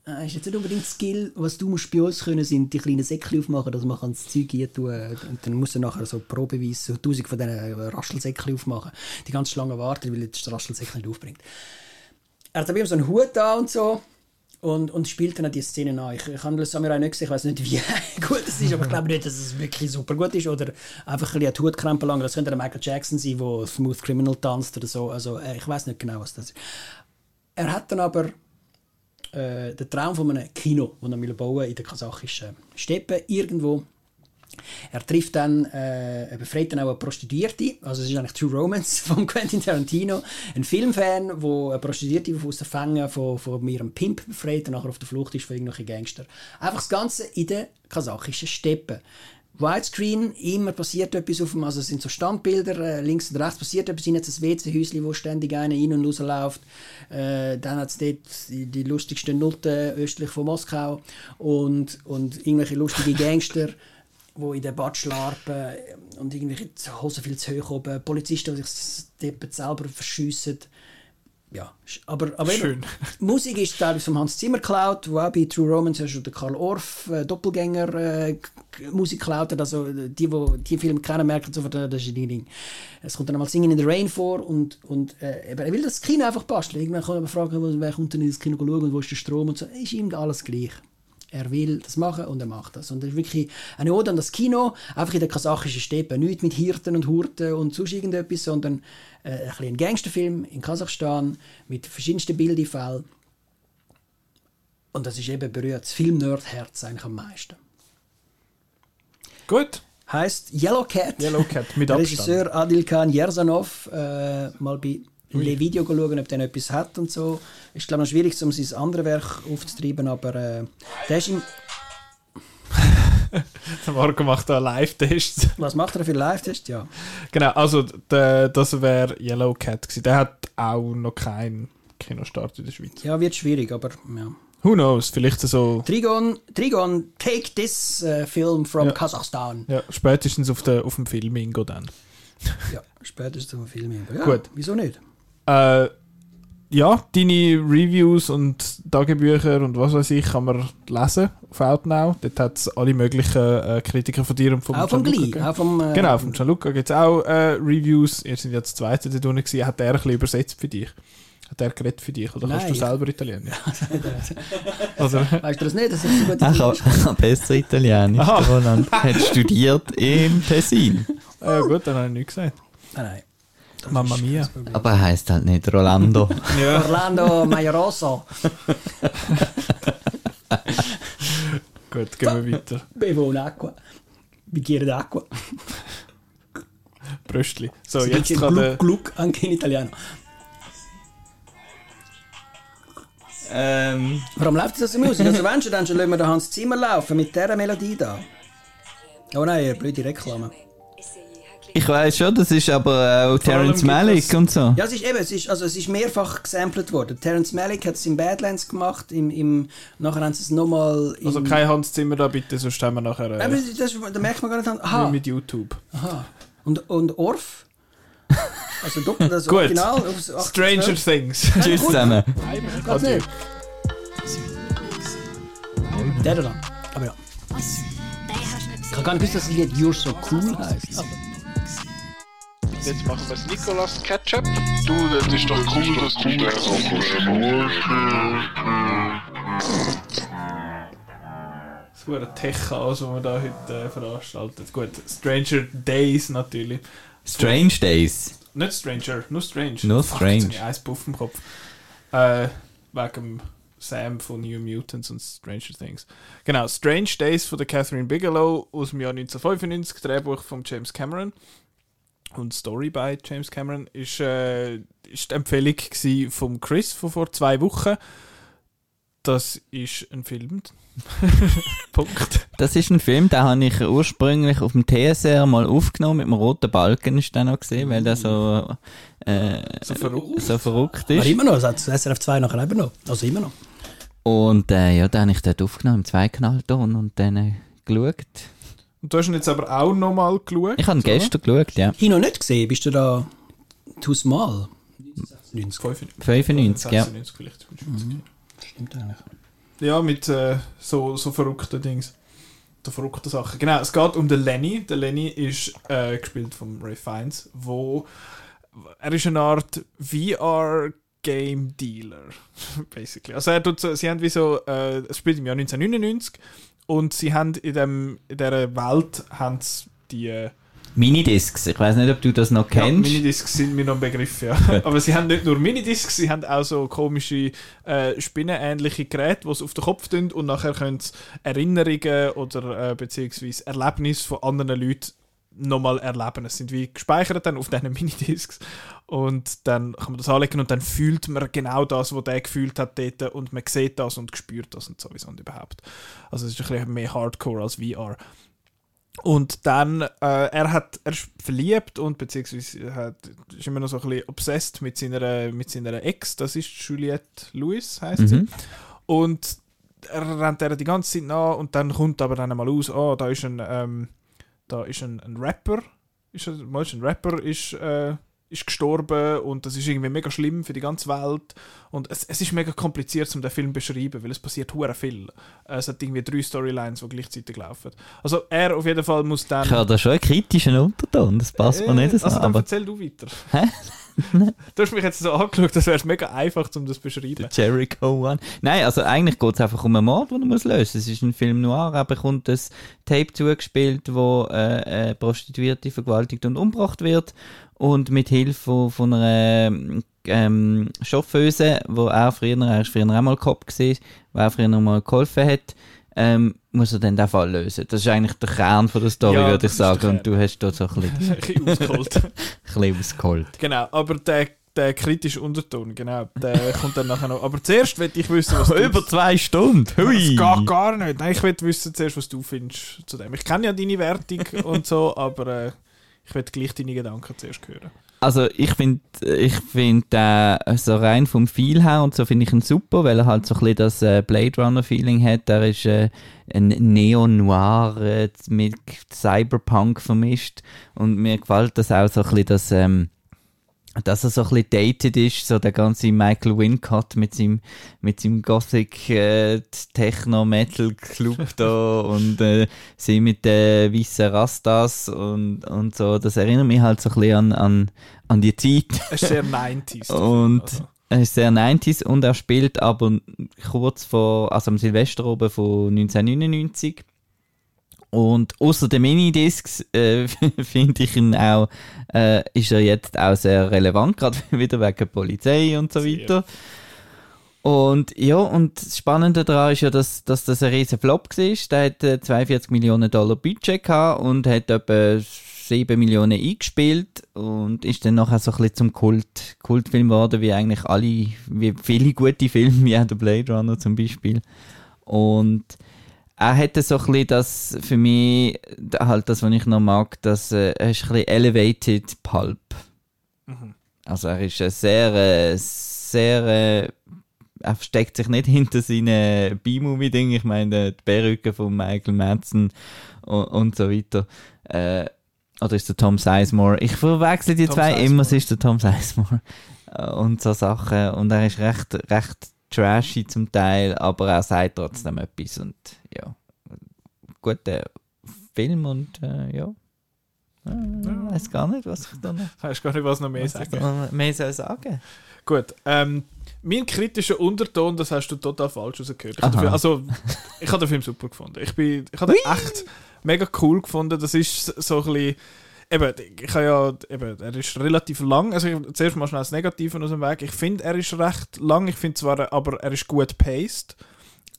Äh, ist jetzt nicht unbedingt Skill, was du musst bei uns können, sind die kleinen Säckchen aufmachen, dass man das Zeug hier tun und dann muss er nachher so probeweise so tausend von diesen Raschelsäckchen aufmachen. Die ganz Schlange warten, weil jetzt das Raschelsäckchen nicht aufbringt. Er hat aber so einen Hut da und so und, und spielt dann auch die Szene an. Ich, ich habe das Samurai nicht gesehen, ich weiß nicht, wie gut es ist, aber ich glaube nicht, dass es wirklich super gut ist oder einfach ein bisschen Hutkrempel lang. Das könnte der Michael Jackson sein, der Smooth Criminal tanzt oder so. Also äh, ich weiß nicht genau, was das ist. Er hat dann aber äh, den Traum von einem Kino, das er bauen in der kasachischen Steppe irgendwo. Er trifft dann, äh, er befreit dann auch eine Prostituierte, also es ist eigentlich True Romance von Quentin Tarantino, ein Filmfan, wo eine Prostituierte aus den Fängen von, von ihrem Pimp befreit und nachher auf der Flucht ist von irgendwelchen Gangster. Einfach das Ganze in der kasachischen Steppe. Widescreen, immer passiert etwas auf dem, also es sind so Standbilder, äh, links und rechts passiert etwas, in jetzt ein WC-Häuschen, wo ständig einer rein und rausläuft. Äh, dann hat es dort die, lustigsten Nutten östlich von Moskau und, und irgendwelche lustige Gangster, die in den Bad schlarpen und irgendwelche Hosen viel zu hoch oben, Polizisten, die sich selber verschiessen. Ja, aber, aber eben, Schön. die Musik ist teilweise von Hans Zimmer geklaut, wo auch bei True Romance hast du den Karl Orff äh, Doppelgänger äh, Musik geklaut hat. Also äh, die, die die Filme kennen, merken sofort, das ist ein Ding. Es kommt dann einmal Singen in the Rain vor und, und äh, eben, er will das Kino einfach basteln. Irgendwann kann man fragen, wer kommt denn in das Kino schauen und wo ist der Strom und so. Ist ihm alles gleich. Er will das machen und er macht das. Und er ist wirklich eine Ode an das Kino, einfach in der kasachischen Steppe. Nicht mit Hirten und Hurten und sonst irgendetwas, sondern äh, ein, ein Gangsterfilm in Kasachstan mit verschiedensten Bildeffekten. Und das ist eben berührt das Film-Nerd-Herz eigentlich am meisten. Gut. Heißt Yellow Cat. Yellow Cat mit Abstand. Regisseur Adil Khan Yersanov äh, mal bei Le Video schauen, ob der noch etwas hat und so. Ist glaube ich noch schwierig, um sein anderes Werk aufzutreiben, aber äh, der ist im, Der Marco macht da Live-Tests. was macht er für Live-Test? Ja. Genau, also der, das wäre Yellow Cat gewesen. Der hat auch noch keinen Kinostart in der Schweiz. ja, wird schwierig, aber ja. Who knows, vielleicht so Trigon, Trigon, take this äh, film from Ja. Kasachstan. ja, spätestens auf, der, auf dem Film Ingo dann. Ja, spätestens zum Film. Ja, Gut. Wieso nicht? Äh, ja, deine Reviews und Tagebücher und was weiß ich kann man lesen auf Outnow. Dort hat es alle möglichen äh, Kritiker von dir und vom Auch vom Glee. Auch vom, äh, Genau, vom Gianluca gibt es auch äh, Reviews. Ihr seid ja das zweite da drin gewesen. Hat er ein bisschen übersetzt für dich? Hat er geredet für dich? Oder kannst Nein, du ich- selber Italienisch? Oder? Weißt du das nicht? Das ist so gut. Er kann, er kann besser Italienisch. Der Roland hat studiert im Tessin. Ja gut, dann habe ich nichts gesagt. Nein, nein. Das Mamma mia. das. Aber er heisst halt nicht Rolando. Ja. Orlando Maioroso. Gut, gehen wir weiter. Bevo un'acqua. Bicchiere d'acqua. Bröstli. So, Si jetzt kann gluck, der... gluck anche in italiano. Ähm, Warum läuft das so Musik? Also wenn schon, dann schon lassen wir den Hans Zimmer laufen mit dieser Melodie da. Oh nein, blöde Reklame. Ich weiß schon, das ist aber auch Terence Malick und so. Ja, es ist eben, es ist, also es ist mehrfach gesampelt worden. Terence Malick hat es in Badlands gemacht, im, im, nachher haben sie es nochmal. Also kein Hans Zimmer da bitte, sonst haben wir nachher Nein, äh, aber das, das, da merkt man gar nicht an. nur Aha, mit YouTube. aha. Und, und Orf? Also doppelt das Gut. Original. aufs 1812. Stranger Things. Tschüss zusammen. Geht's nicht? Der da. Aber ja. Ich habe gar nicht gewusst, dass das Lied You're So Cool heisst. Jetzt machen wir das Nicolas Ketchup. Du, das ist doch cool, dass du das Das ist ein Tech-Chaos, das wir da heute äh, veranstaltet. Gut, Stranger Days natürlich. Strange Days. Nicht Stranger, nur Strange. Nur Strange. Jetzt habe ich eins Puff im Kopf. Äh, wegen Sam von New Mutants und Stranger Things. Genau, Strange Days von der Catherine Bigelow aus dem Jahr 1995, Drehbuch von James Cameron und Story by James Cameron ist, äh, ist die Empfehlung gsi vom Chris von vor zwei Wochen. Das ist ein Film. Punkt. Das ist ein Film, den habe ich ursprünglich auf dem TSR mal aufgenommen, mit dem roten Balken ist der noch gesehen, weil der so, äh, So verrückt. so verrückt Aber ist. immer noch, das hat das SRF 2 nachher eben noch. Also immer noch. Und äh, ja, den habe ich dort aufgenommen im Zweikanalton und dann äh, geschaut. Und du hast ihn jetzt aber auch nochmal geschaut. Ich habe ihn oder? gestern geschaut, ja. Ich noch nicht gesehen, bist du da too small? 90. 95. 95, ja. 96 vielleicht. Stimmt eigentlich. Ja, mit äh, so, so verrückten Dings. So verrückten Sachen. Genau, es geht um den Lenny. Der Lenny ist äh, gespielt von Ray Fiennes, wo er ist eine Art VR Game Dealer, basically. Also er tut so, sie haben wie so, äh, es spielt im Jahr 1999 und sie haben in, dem, in dieser Welt haben sie die äh, Minidiscs, ich weiß nicht, ob du das noch ja, kennst. Minidiscs sind mir noch ein Begriff, ja. Aber sie haben nicht nur Minidiscs, sie haben auch so komische äh, spinnenähnliche Geräte, die sie auf den Kopf tun und nachher können sie Erinnerungen oder äh, beziehungsweise Erlebnisse von anderen Leuten nochmal erleben. Es sind wie gespeichert dann auf diesen Minidiscs und dann kann man das anlegen und dann fühlt man genau das, was der gefühlt hat dort und man sieht das und spürt das und sowieso und überhaupt. Also es ist ein bisschen mehr Hardcore als VR. Und dann, äh, er hat, er ist verliebt und beziehungsweise hat, ist immer noch so ein bisschen obsessed mit seiner, mit seiner Ex, das ist Juliette Lewis, heißt sie. Mhm. Und er rennt er die ganze Zeit nach und dann kommt aber dann mal aus, oh, da ist ein, ähm, da ist ein, ein Rapper, ist, ist ein Rapper ist, äh, ist gestorben und das ist irgendwie mega schlimm für die ganze Welt und es, es ist mega kompliziert, um den Film zu beschreiben, weil es passiert hure viel. Äh, Es hat irgendwie drei Storylines, die gleichzeitig laufen. Also er auf jeden Fall muss dann... Ich habe da schon einen kritischen Unterton, das passt mir Äh, nicht so. Also dann aber erzähl du weiter. Hä? du hast mich jetzt so angeschaut, das wäre mega einfach, um das zu beschreiben. der Jericho One. Nein, also eigentlich geht es einfach um einen Mord, den er muss lösen Es ist ein Film noir, er bekommt ein Tape zugespielt, wo äh, eine Prostituierte vergewaltigt und umgebracht wird. Und mit Hilfe von, einer ähm, Chauffeuse, wo er früher, er ist früher auch mal Cop gewesen, wo er früher mal geholfen hat, ähm, muss er dann den Fall lösen. Das ist eigentlich der Kern von der Story, Ja, würde ich sagen. Und du hast dort so ein bisschen, ein bisschen ausgeholt. ein bisschen ausgeholt. genau, aber der, der kritische Unterton, genau, der kommt dann nachher noch. Aber zuerst will ich wissen, was du... Über zwei Stunden! Hui! Das geht gar nicht. Nein, ich will wissen zuerst, was du findest zu dem. Ich kenne ja deine Wertung und so, aber äh, ich will gleich deine Gedanken zuerst hören. Also ich finde ich find, äh, so rein vom Feel her und so finde ich ihn super, weil er halt so ein bisschen das äh, Blade Runner Feeling hat. Er ist äh, ein Neo-Noir äh, mit Cyberpunk vermischt und mir gefällt das auch so ein bisschen, dass, ähm, dass er so ein bisschen dated ist, so der ganze Michael Wincott mit seinem, mit seinem Gothic äh, Techno-Metal-Club da und äh, sie mit den weißen Rastas und, und so. Das erinnert mich halt so ein bisschen an, an, an die Zeit. Es ist sehr 90s. Und Also, er ist sehr 90s und er spielt aber kurz vor, also am Silvester oben von 1999. Und außer den Minidiscs äh, finde ich ihn auch, äh, ist er jetzt auch sehr relevant, gerade wieder wegen Polizei und so weiter. Und ja, und das Spannende daran ist ja, dass, dass das ein riesen Flop war. Der hat äh, 42 Millionen Dollar Budget gehabt und hat etwa 7 Millionen eingespielt und ist dann nachher so ein bisschen zum Kult, Kultfilm geworden, wie eigentlich alle, wie viele gute Filme, wie auch der Blade Runner zum Beispiel. Und er hätte so ein bisschen das, für mich, halt das, was ich noch mag, das, äh, er ist ein bisschen elevated Pulp. Also er ist ein sehr, äh, sehr, äh, er versteckt sich nicht hinter seinen B-Movie-Ding, ich meine die Perücke von Michael Madsen und, und so weiter. Äh, oder ist der Tom Sizemore? Ich verwechsel die Tom zwei Sizemore. immer, es ist der Tom Sizemore. Äh, und so Sachen. Und er ist recht, recht trashy zum Teil, aber er sagt trotzdem etwas und. Guter Film und äh, ja. Ich weiß gar nicht, was ich da noch Weißt gar nicht, was noch mehr was sagen. noch mehr soll sagen Gut, ähm, mein kritischer Unterton, das hast du total falsch rausgehört. Ich Aha. habe den Film, also, ich habe den Film super gefunden. Ich, bin, ich habe den echt mega cool gefunden. Das ist so ein bisschen, eben, ich habe ja, eben, er ist relativ lang, also ich, zuerst mal schnell das Negative aus dem Weg. Ich finde, er ist recht lang, ich finde zwar, aber er ist gut paced.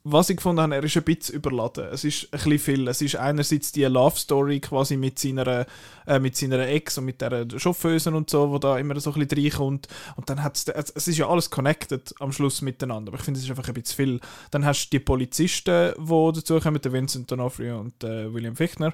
Was ich gefunden habe, er ist ein bisschen überladen. Es ist ein bisschen viel. Es ist einerseits die Love Story quasi mit seiner, äh, mit seiner Ex und mit der Chauffeuse und so, wo da immer so ein bisschen reinkommt. Und dann hat es, es ist ja alles connected am Schluss miteinander. Aber ich finde, es ist einfach ein bisschen viel. Dann hast du die Polizisten, die dazukommen, der Vincent D'Onofrio und äh, William Fichtner.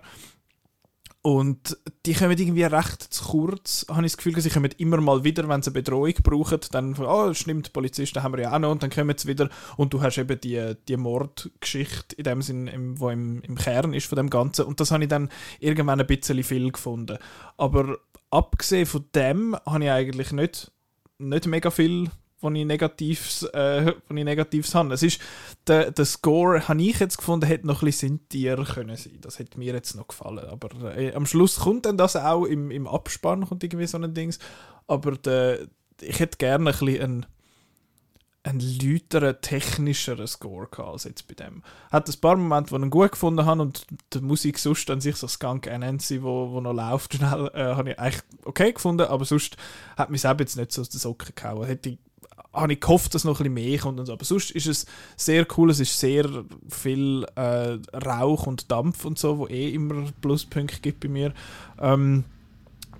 Und die kommen irgendwie recht zu kurz, habe ich das Gefühl, sie kommen immer mal wieder, wenn sie eine Bedrohung brauchen, dann, oh, stimmt, Polizisten haben wir ja auch noch, und dann kommen sie wieder und du hast eben die, die Mordgeschichte in dem Sinn, im, wo im, im Kern ist von dem Ganzen und das habe ich dann irgendwann ein bisschen viel gefunden. Aber abgesehen von dem habe ich eigentlich nicht, nicht mega viel wo ich Negatives, äh, wo ich Negatives habe. Es ist, der, der Score, habe ich jetzt gefunden, hätte noch ein bisschen sintier können sein. Das hätte mir jetzt noch gefallen. Aber äh, am Schluss kommt dann das auch im, im Abspann, kommt irgendwie so ein Dings. Aber der, ich hätte gerne ein bisschen einen, einen lauteren, technischeren Score gehabt als jetzt bei dem. Hat ein paar Momente, wo ich gut gefunden habe und die Musik sonst an sich, so Skunk Anansi, wo, wo noch läuft, schnell, äh, habe ich eigentlich okay gefunden, aber sonst hat mich selber jetzt nicht so aus den Socken gehauen. Hätte ich habe ich gehofft, dass noch ein bisschen mehr kommt und so. Aber sonst ist es sehr cool, es ist sehr viel äh, Rauch und Dampf und so, wo eh immer Pluspunkte gibt bei mir. Ähm,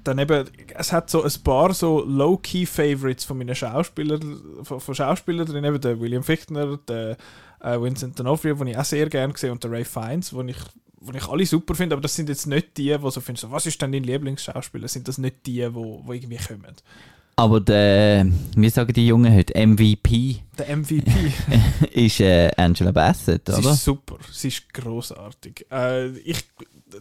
dann eben, es hat so ein paar so Low-Key-Favorites von meinen Schauspielern, von, von Schauspielern drin, eben der William Fichtner, der äh, Vincent D'Onofrio, den ich auch sehr gerne gesehen und der Ray Fiennes, wo ich wo ich alle super finde, aber das sind jetzt nicht die, die so finden, so, was ist denn dein Lieblingsschauspieler? Sind das nicht die, die wo, wo irgendwie kommen? Aber der, wie sagen die Jungen heute, MVP Der MVP. ist äh, Angela Bassett, Sie oder? ist super, sie ist großartig. Äh, ich,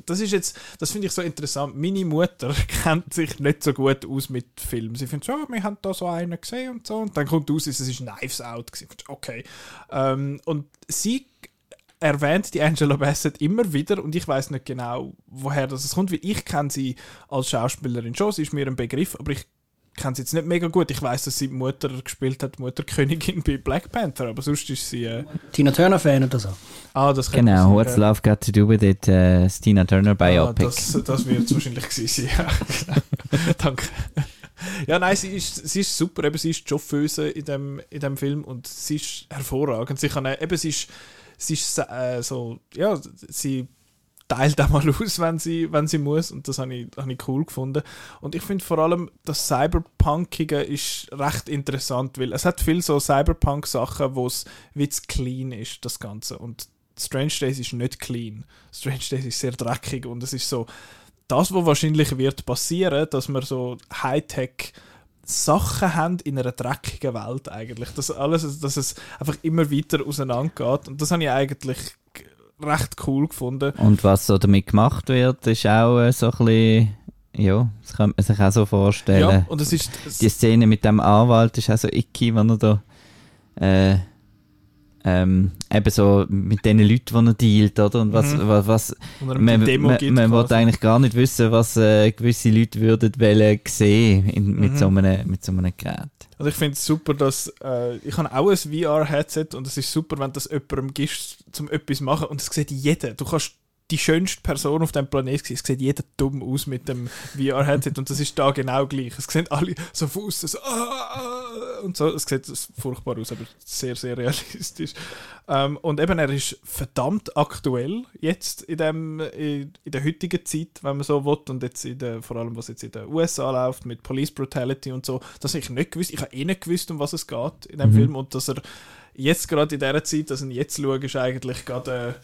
das ist jetzt, das finde ich so interessant. Meine Mutter kennt sich nicht so gut aus mit Filmen. Sie findet so, oh, wir haben da so einen gesehen und so. Und dann kommt raus, es ist Knives Out. gewesen. Okay. Ähm, und sie erwähnt die Angela Bassett immer wieder und ich weiß nicht genau, woher das kommt, weil ich kenne sie als Schauspielerin schon, sie ist mir ein Begriff, aber ich kenne sie jetzt nicht mega gut. Ich weiß, dass sie die Mutter gespielt hat, die Mutterkönigin bei Black Panther, aber sonst ist sie... Äh, Tina Turner-Fan oder so. ah, das könnte Genau, What's. Love Got to Do with It, äh, das Tina Turner Ah, Biopic. das, das wird es wahrscheinlich gewesen sein. Ja. Danke. Ja, nein, sie ist, sie ist super. Eben, sie ist die Chauffeuse in dem, in dem Film und sie ist hervorragend. Sie kann, eben, sie ist, sie ist äh, so, ja, sie teilt auch mal aus, wenn sie, wenn sie muss und das habe ich, habe ich cool gefunden. Und ich finde vor allem, das Cyberpunkige ist recht interessant, weil es hat viel so Cyberpunk-Sachen, wo es wie clean ist, das Ganze. Und Strange Days ist nicht clean. Strange Days ist sehr dreckig und es ist so, das, was wahrscheinlich wird passieren, dass wir so Hightech Sachen haben in einer dreckigen Welt eigentlich. Dass alles, dass es einfach immer weiter auseinandergeht. Und das habe ich eigentlich recht cool gefunden. Und was so damit gemacht wird, ist auch äh, so ein bisschen, ja, das könnte man sich auch so vorstellen. Ja, und es ist. Die Szene mit dem Anwalt ist auch so icky, wenn er da äh, ähm, eben so mit den Leuten, die er dealt, oder? Und was, Mhm. was, was und man, man, man wollte eigentlich gar nicht wissen, was äh, gewisse Leute würden wollen sehen in, mit, Mhm. so einem, mit so einem Gerät. Also ich finde es super, dass äh, ich habe auch ein VR-Headset und es ist super, wenn das jemandem gibst, zum etwas machen und das sieht jeder. Du kannst die schönste Person auf dem Planeten gewesen. Es sieht jeder dumm aus mit dem VR-Headset und das ist da genau gleich. Es sehen alle so Fuß so, ah, ah, und so. Es sieht furchtbar aus, aber sehr, sehr realistisch. Ähm, und eben, er ist verdammt aktuell jetzt in, dem, in, in der heutigen Zeit, wenn man so will, und jetzt in der, vor allem, was jetzt in den USA läuft, mit Police Brutality und so, das habe ich nicht gewusst. Ich habe eh nicht gewusst, um was es geht in dem Mhm. Film und dass er jetzt gerade in dieser Zeit, dass ich ihn jetzt schaue, ist eigentlich gerade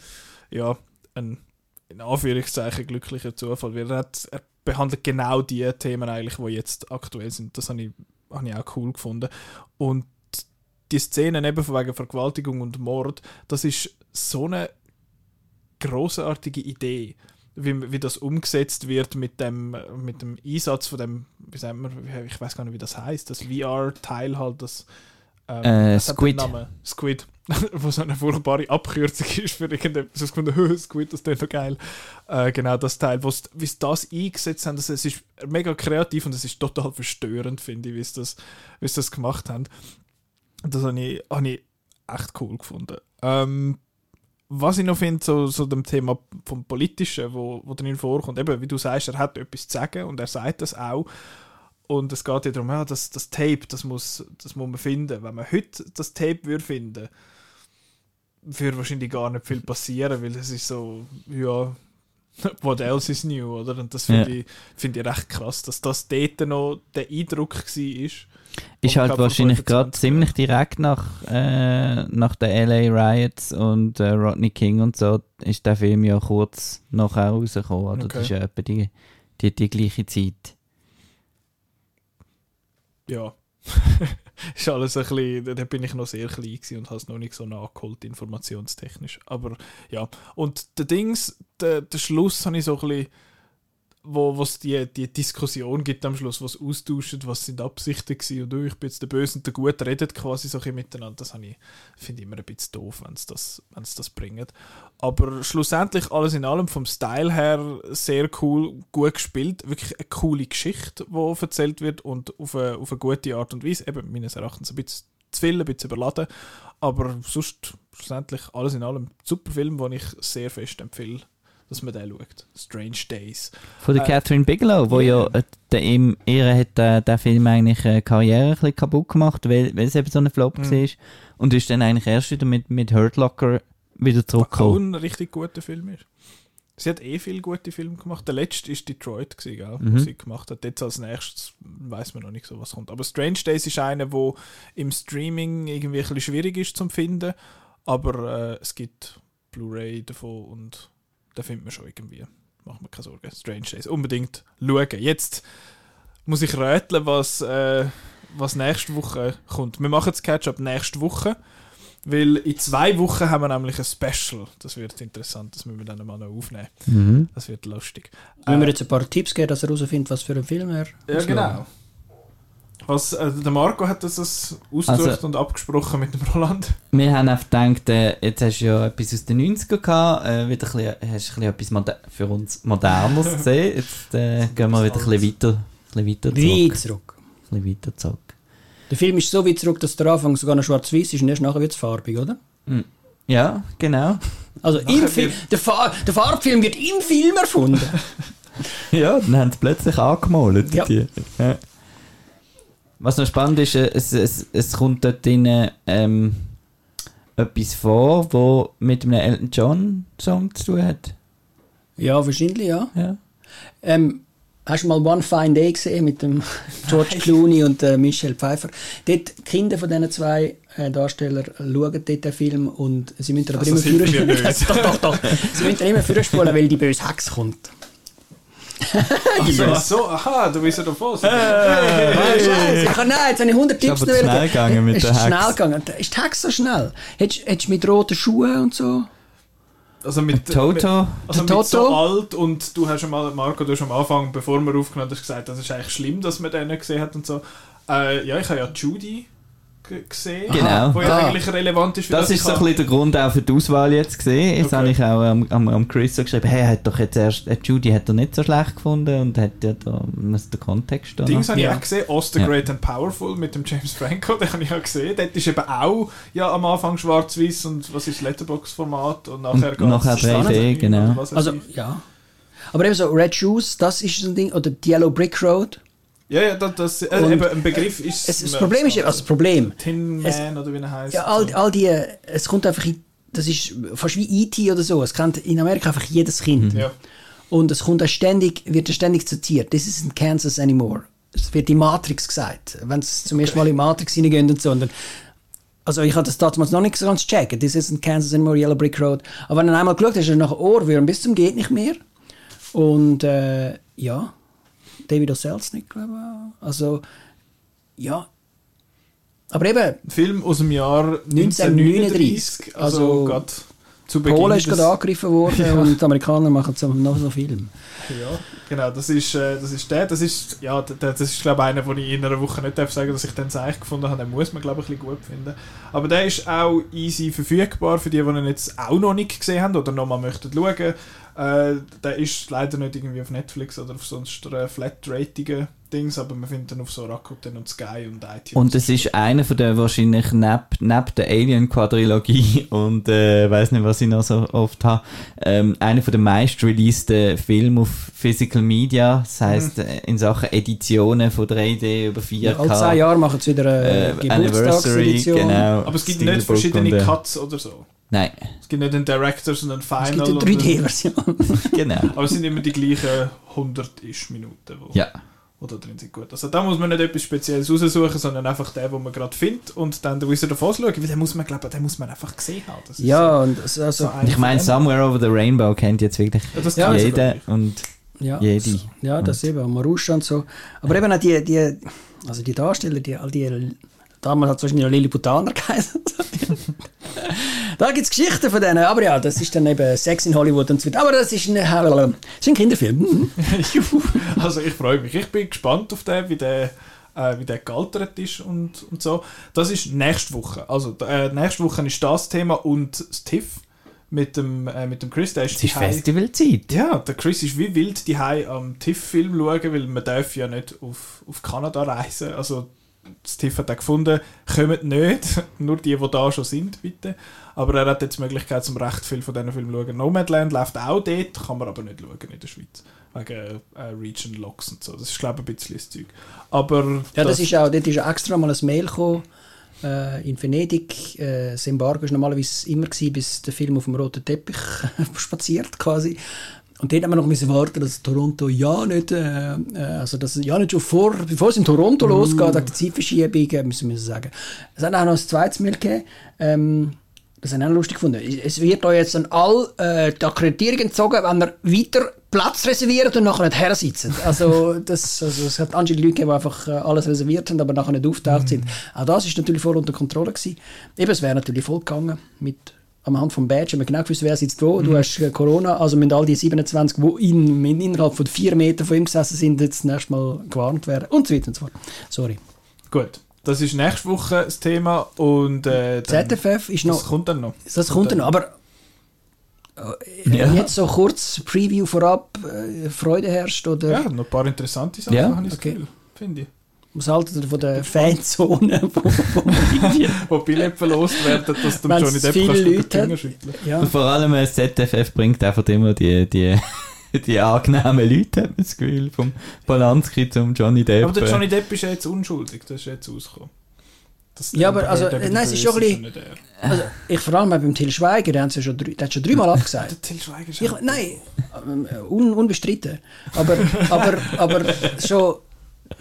äh, ja, ein in Anführungszeichen glücklicher Zufall, weil er, hat, er behandelt genau die Themen eigentlich, die jetzt aktuell sind. Das habe ich, habe ich auch cool gefunden. Und die Szenen eben von wegen Vergewaltigung und Mord, das ist so eine großartige Idee, wie, wie das umgesetzt wird mit dem, mit dem Einsatz von dem, wie sagt man, ich weiß gar nicht, wie das heißt, das VR-Teil halt, das ähm, Äh, Squid. Squid. wo so eine furchtbare Abkürzung ist für irgendetwas. Ich gefunden, «Hö, Squid, das ist doch geil. Äh, genau das Teil, wo's- wie sie das eingesetzt haben, das, es ist mega kreativ und es ist total verstörend, finde ich, wie sie das, wie sie das gemacht haben. Das habe ich, habe ich echt cool gefunden. Ähm, was ich noch finde, so, so dem Thema vom Politischen, wo, wo drin vorkommt, eben, wie du sagst, er hat etwas zu sagen und er sagt das auch. Und es geht ja darum, ja, das, das Tape, das muss, das muss man finden. Wenn man heute das Tape würde finden, würde wahrscheinlich gar nicht viel passieren, weil es ist so, ja, what else is new, oder? Und das finde Ja. ich, finde ich recht krass, dass das dort noch der Eindruck war. Ist Und halt wahrscheinlich gerade 25 ziemlich direkt nach, äh, nach den LA Riots und äh, Rodney King und so ist der Film ja kurz nachher rausgekommen. Oder? Okay. Das ist ja etwa die, die, die gleiche Zeit. ja. ist alles ein bisschen, da bin ich noch sehr klein und habe es noch nicht so nachgeholt, informationstechnisch. Aber ja, und der Dings, der, der Schluss habe ich so ein bisschen, wo es die, die Diskussion gibt am Schluss, was austauscht, was sind Absichten gewesen und oh, ich bin jetzt der Böse und der Gute, redet quasi so ein bisschen miteinander. Das ich, finde ich immer ein bisschen doof, wenn es das, das bringt. Aber schlussendlich alles in allem vom Style her sehr cool, gut gespielt, wirklich eine coole Geschichte, die erzählt wird und auf eine, auf eine gute Art und Weise, eben meines Erachtens ein bisschen zu viel, ein bisschen überladen, aber sonst schlussendlich alles in allem super Film, den ich sehr fest empfehle, dass man den schaut. Strange Days. Von der Äh, Catherine Bigelow, wo ja, äh, der, im, ihr hat äh, der Film eigentlich äh, Karriere ein bisschen kaputt gemacht, weil, weil es eben so ein Flop Mhm. war. Und ist dann eigentlich erst wieder mit, mit Hurt Locker wieder Was auch zurückgekommen. ein richtig guter Film ist. Sie hat eh viele gute Filme gemacht. Der letzte ist Detroit, gewesen, gell, Mhm. was sie gemacht hat. Jetzt als nächstes weiß man noch nicht so, was kommt. Aber Strange Days ist einer, wo im Streaming irgendwie ein bisschen schwierig ist zum finden. Aber äh, es gibt Blu-ray davon und da findet man schon irgendwie. Machen wir keine Sorgen. Strange Days. Unbedingt schauen. Jetzt muss ich rätseln, was, äh, was nächste Woche kommt. Wir machen das Catch-up nächste Woche. Weil in zwei Wochen haben wir nämlich ein Special. Das wird interessant, das müssen wir dann mal noch aufnehmen. Mhm. Das wird lustig. Wenn wir Äh, jetzt ein paar Tipps geben, dass er herausfindet, was für ein Film er ja, genau. Was, äh, der Marco hat das ausgesucht Also- und abgesprochen mit dem Roland. Wir haben einfach gedacht, äh, jetzt hast du ja etwas aus den 90ern gehabt, äh, wieder ein bisschen, hast ein bisschen etwas für uns Modernes gesehen. Jetzt äh, gehen wir wieder ein bisschen weiter, ein bisschen weiter Weit zurück. zurück. Ein bisschen weiter zurück. Der Film ist so weit zurück, dass der Anfang sogar noch schwarz-weiß ist und erst nachher wird es farbig, oder? Ja, genau. Also im Film, der, Fa der Farbfilm wird im Film erfunden. Ja, dann haben sie plötzlich angemalt. Ja. Die. Was noch spannend ist, äh, es, es, es kommt dort drin, ähm, etwas vor, wo mit einem Elton John Song zu tun hat. ja, wahrscheinlich, ja. Ja. Ähm, hast du mal One Fine Day gesehen mit dem George Clooney und äh, Michelle Pfeiffer? Dort, die Kinder von diesen zwei äh, Darstellern schauen dort den Film und sie müssen aber Also, immer führen. doch, doch, doch. Sie müssen immer führen weil die böse Hex kommt. Ach so, so, aha, du bist ja davon. Ah, Scheiße, ich kann, nein, jetzt habe ich 100 Tipps noch schnell gegangen mit ist der Hex. schnell gegangen. Ist die Hex so schnell? Hättest du mit roten Schuhen und so? Also mit Toto. Mit, also mit so Toto? alt und du hast schon mal, Marco, du hast am Anfang, bevor wir aufgenommen haben, hast gesagt, das ist eigentlich schlimm, dass man den nicht gesehen hat und so. Äh, ja, ich habe ja Judy gesehen, Genau. wo ja Ah. eigentlich relevant ist für Das das ist so ein ich bisschen der Grund auch für die Auswahl jetzt gesehen. Das Okay. habe ich auch am, am, am Chris so geschrieben. Hey, er hat doch jetzt erst, äh, Judy hat er nicht so schlecht gefunden und hat ja da, muss der Kontext stehen. Dings habe ich Ja. auch gesehen, Oster Ja. Great and Powerful mit dem James Franco, den habe ich auch gesehen. Dort ist eben auch ja, am Anfang schwarz-weiß und was ist das Letterbox-Format und nachher Und nachher geht's 3D, Standard- genau. Also, ich. ja. Aber eben so Red Shoes, das ist ein Ding, oder die Yellow Brick Road. Ja, ja, das, äh, eben ein Begriff ist. Es, das Problem ist, also das Problem, Tin es- Man oder wie er heißt. ja, all, all die, es kommt einfach, in, das ist fast wie E.T. oder so, es kennt in Amerika einfach jedes Kind. ja. Und es kommt auch ständig, wird ständig zitiert. This isn't Kansas anymore. Es wird in Matrix gesagt, wenn es zum ersten Mal in Matrix hineingehen und so. Und dann, also ich hatte das damals noch nicht so ganz checken. This isn't Kansas anymore, Yellow Brick Road. Aber wenn du einmal geschaut hast, hast du nach Ohrwürm bis zum geht nicht mehr. Und äh, ja, David O. Selznick, glaube ich. Also, ja. Aber eben, Film aus dem Jahr 1939. 1939, Also, also gerade zu Beginn. Polen ist gerade angegriffen worden und die Amerikaner machen noch so Film. Ja, genau, das ist, äh, das ist der. Das ist, ja, das ist, glaube ich, einer, den ich in einer Woche nicht darf sagen dass ich den Zeich gefunden habe. Den muss man, glaube ich, ein bisschen gut finden. Aber der ist auch easy verfügbar für die, die ihn jetzt auch noch nicht gesehen haben oder noch mal möchten schauen. Äh, der ist leider nicht irgendwie auf Netflix oder auf sonst äh, flat-ratigen Dings, aber man findet ihn auf so Rakuten und Sky und iTunes. Und es ist einer von der wahrscheinlich neb, neb der Alien-Quadrilogie und äh, weiß nicht, was ich noch so oft habe, ähm, einer von der meist releaseden Filme auf Physical Media. Das heisst, äh, in Sachen Editionen von 3D über 4K. Alle zehn Jahre machen sie wieder eine äh, Anniversary, Geburtstagsedition. genau. aber es gibt Steelbook nicht verschiedene und, Cuts oder so. Nein, Es gibt nicht einen Directors und einen Final. Es gibt und eine einen- 3D-Version. genau. Aber es sind immer die gleichen 100-isch Minuten, wo, Ja. da drin sind. Gut. Also da muss man nicht etwas Spezielles raussuchen, sondern einfach den, den man gerade findet und dann den Wizard of Oz schauen, weil den muss man, glaube den muss man einfach gesehen haben. Ja, und es- also, so Ich meine. Somewhere Over the Rainbow kennt jetzt wirklich Ja, Ja, jeder und ja, jede. ja, das eben, Marusha und so. Aber eben auch die, die, also die Darsteller, die, all die, damals hat es wahrscheinlich noch Lilliputaner geheißen. da gibt es Geschichten von denen, aber ja, das ist dann eben Sex in Hollywood und so weiter. Aber das ist ein, das ist ein Kinderfilm. Mhm. Also ich freue mich. Ich bin gespannt auf den, wie der, äh, wie der gealtert ist und, und so. Das ist nächste Woche. Also äh, nächste Woche ist das Thema und das TIFF mit dem, äh, mit dem Chris. Der ist Es ist Festivalzeit. Ja, der Chris ist wie wild die am TIFF-Film schauen, weil man darf ja nicht auf, auf Kanada reisen. Also das TIFF hat auch gefunden, kommt nicht, nur die, die da schon sind, bitte. Aber er hat jetzt die Möglichkeit, zum recht viel von diesen Filmen zu schauen. Nomadland läuft auch dort, kann man aber nicht schauen in der Schweiz. Wegen äh, Region Locks und so. Das ist, glaube ich, ein bisschen das Zeug. Aber Ja, das, ist auch, dort ist auch extra mal ein Mail gekommen. Äh, in Venedig, äh, das Embargo war normalerweise immer, gewesen, bis der Film auf dem roten Teppich spaziert quasi. Und dort haben wir noch müssen warten, dass Toronto ja nicht, äh, äh, also dass ja nicht schon vor, bevor es in Toronto losgeht, wegen der Zeitverschiebung, äh, müssen wir sagen. Es hat auch noch ein zweites Mail gegeben, ähm, das habe ich auch lustig gefunden. Es wird euch jetzt an all äh, die Akkreditierung entzogen, wenn ihr weiter Platz reserviert und nachher nicht her sitzt. Also, das, also es hat anscheinend Leute gegeben, die einfach äh, alles reserviert haben, aber nachher nicht auftaucht sind. Auch das ist natürlich voll unter Kontrolle gewesen. Eben, es wäre natürlich voll gegangen mit am Hand vom Badge, haben wir genau gewusst, wer sitzt wo. Du hast äh, Corona, also müssen all die 27, die in, in, innerhalb von vier Metern von ihm gesessen sind, jetzt nächstes Mal gewarnt werden und so weiter und so fort. Sorry. gut. Das ist nächste Woche das Thema und äh, dann, ZFF ist das noch... kommt dann noch. Das kommt dann, aber äh, Ja. jetzt so kurz Preview vorab, äh, Freude herrscht oder Ja, noch ein paar interessante Sachen, Ja, habe ich das okay. Gefühl. Finde ich. was haltet ihr von der Fanzone von, von? Wo Billett verlost werden, dass du Wenn's Johnny Depp viele kannst Leute hat. schütteln. ja. Und vor allem äh, das ZFF bringt einfach immer die, die, die angenehmen Leute, hat man das Gefühl, vom Polanski zum Johnny Depp. Aber der Johnny Depp ist ja jetzt unschuldig, das ist jetzt rausgekommen. Das Ja, aber also, nein, es ist schon ein bisschen-. Also, ich vor allem beim Till Schweiger, der hat ja schon, drei, der hat schon dreimal abgesagt. Der Till Schweiger ist Ich, nein, ähm, un, unbestritten. Aber, aber, aber schon,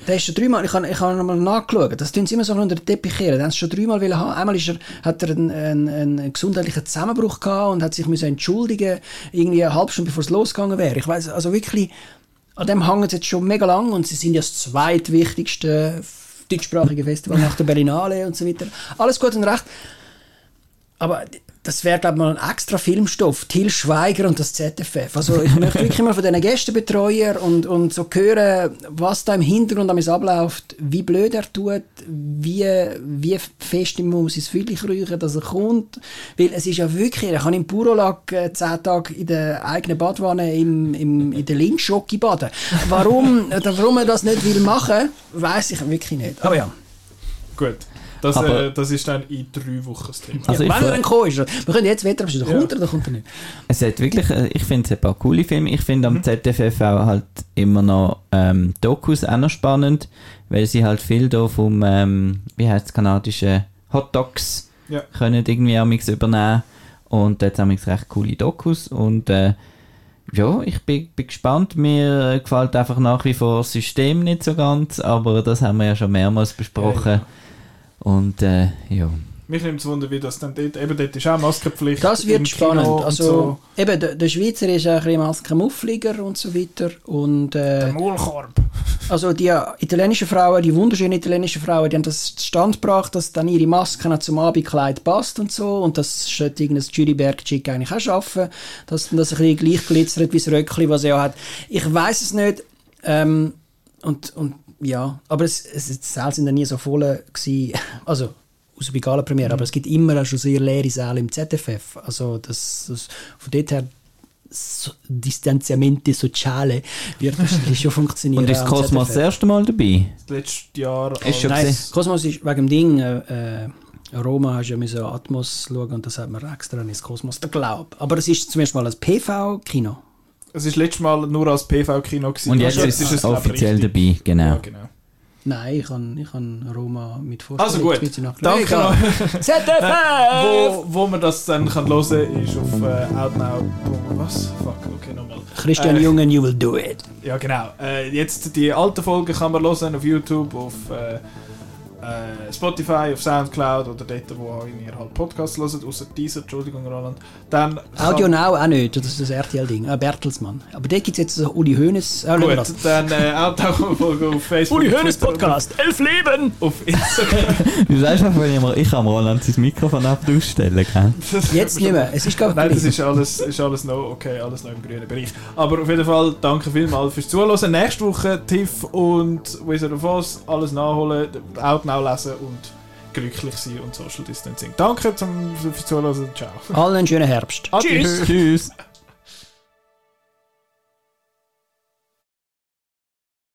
der ist schon dreimal, ich habe ich hab nochmal nachgeschaut, das tun sie immer so unter den Teppich kehren. Den schon dreimal haben. Einmal ist er, hat er einen, einen, einen gesundheitlichen Zusammenbruch gehabt und hat sich müssen entschuldigen irgendwie eine halbe Stunde bevor es losgegangen wäre. Ich weiß also wirklich, an dem hängen sie jetzt schon mega lang und sie sind ja das zweitwichtigste deutschsprachige Festival nach der Berlinale und so weiter. Alles gut und recht. Aber das wäre, glaube ich, mal ein extra Filmstoff. Till Schweiger und das ZFF. Also ich möchte wirklich mal von diesen Gästebetreuer und, und so hören, was da im Hintergrund am abläuft, wie blöd er tut, wie, wie fest ihm muss ins Füdlich riechen, dass er kommt. Weil es ist ja wirklich, er kann im Purolag äh, zehn Tage in der eigenen Badwanne im, im, in der Lindschocke baden. Warum, warum er das nicht will machen, weiß ich wirklich nicht. Aber ja. Gut. Das, Aber- äh, das ist dann in drei Wochen das Thema. Also ja ich wenn er dann gekommen ist. Wir können jetzt wetter, ob er Ja. kommt oder kommt er nicht. Es hat wirklich, äh, ich finde es ein paar coole Filme. Ich finde Mhm. am ZFF auch halt immer noch ähm, Dokus auch noch spannend, weil sie halt viel da vom, ähm, wie heißt es, kanadischen Hot Dogs Ja. können irgendwie amix übernehmen und dort haben recht coole Dokus und äh, ja, ich bin, bin gespannt. Mir äh, gefällt einfach nach wie vor das System nicht so ganz, aber das haben wir ja schon mehrmals besprochen. Und äh, ja. Mich nimmt es Wunder, wie das dann dort, eben dort ist auch Maskenpflicht. Das wird Kino spannend. und Also, so. eben, der, der Schweizer ist ein bisschen Maskenmuffliger und so weiter. Und, Der äh, Maulkorb. also die italienischen Frauen, die wunderschönen italienischen Frauen, die haben das zustande gebracht, dass dann ihre Maske auch zum Abendkleid passt und so. Und das sollte irgendein Juryberg-Chick eigentlich auch schaffen, dass dann das ein bisschen gleich glitzert wie das Röckli, was er ja hat. Ich weiß es nicht. Ähm, und, und ja, aber es, es, die Säle sind ja nie so voll gewesen. Also, außer bei Gala-Premiere, aber es gibt immer schon sehr leere Säle im ZFF. Also, das, das, von dort her, so, Distanziamento Sociale wird wahrscheinlich schon funktionieren. Und ist Cosmos das erste Mal dabei? Das letzte Jahr. Ist schon Nein. Kosmos ist wegen dem Ding, äh, äh, Roma hast ja müssen Atmos schauen und das hat man extra ins Kosmos der Glaub. Aber es ist zum ersten Mal ein PV-Kino. Es ist letztes Mal nur als PV-Kino gewesen. Und jetzt Also, ist es offiziell dabei, genau. Ja, genau. Nein, ich kann, ich kann Roma mit Also vorstellen. gut, danke noch. ZFF! wo, wo man das dann kann hören kann, ist auf äh, Outnow. Was? Fuck, okay, nochmal. Christian Äh, Jungen, you will do it. Ja, genau. Äh, jetzt die alten Folgen kann man hören auf YouTube, auf äh, äh, Spotify, auf Soundcloud oder dort, wo ihr halt Podcasts hört, außer dieser, Entschuldigung, Roland. Dann Audio Now auch nicht, das ist das RTL-Ding. Ah, Bertelsmann. Aber dort gibt es jetzt so Uli Hoeneß. Äh, Gut, das. dann äh, Outnow-Folge auf Facebook. auf Twitter, elf Leben! Auf Instagram. Du sagst einfach, wenn ich, mal, ich kann Roland sein Mikrofon ab ausstellen, gell? Jetzt nicht mehr, es ist gar Nein, das ist alles, ist alles noch okay, alles noch im grünen Bereich. Aber auf jeden Fall danke vielmals fürs Zuhören. Nächste Woche Tiff und Wizard of Oz alles nachholen, Outnow lesen und glücklich sein und Social Distancing. Danke zum, fürs Zuhören. Ciao. Allen einen schönen Herbst. Adieu. Tschüss.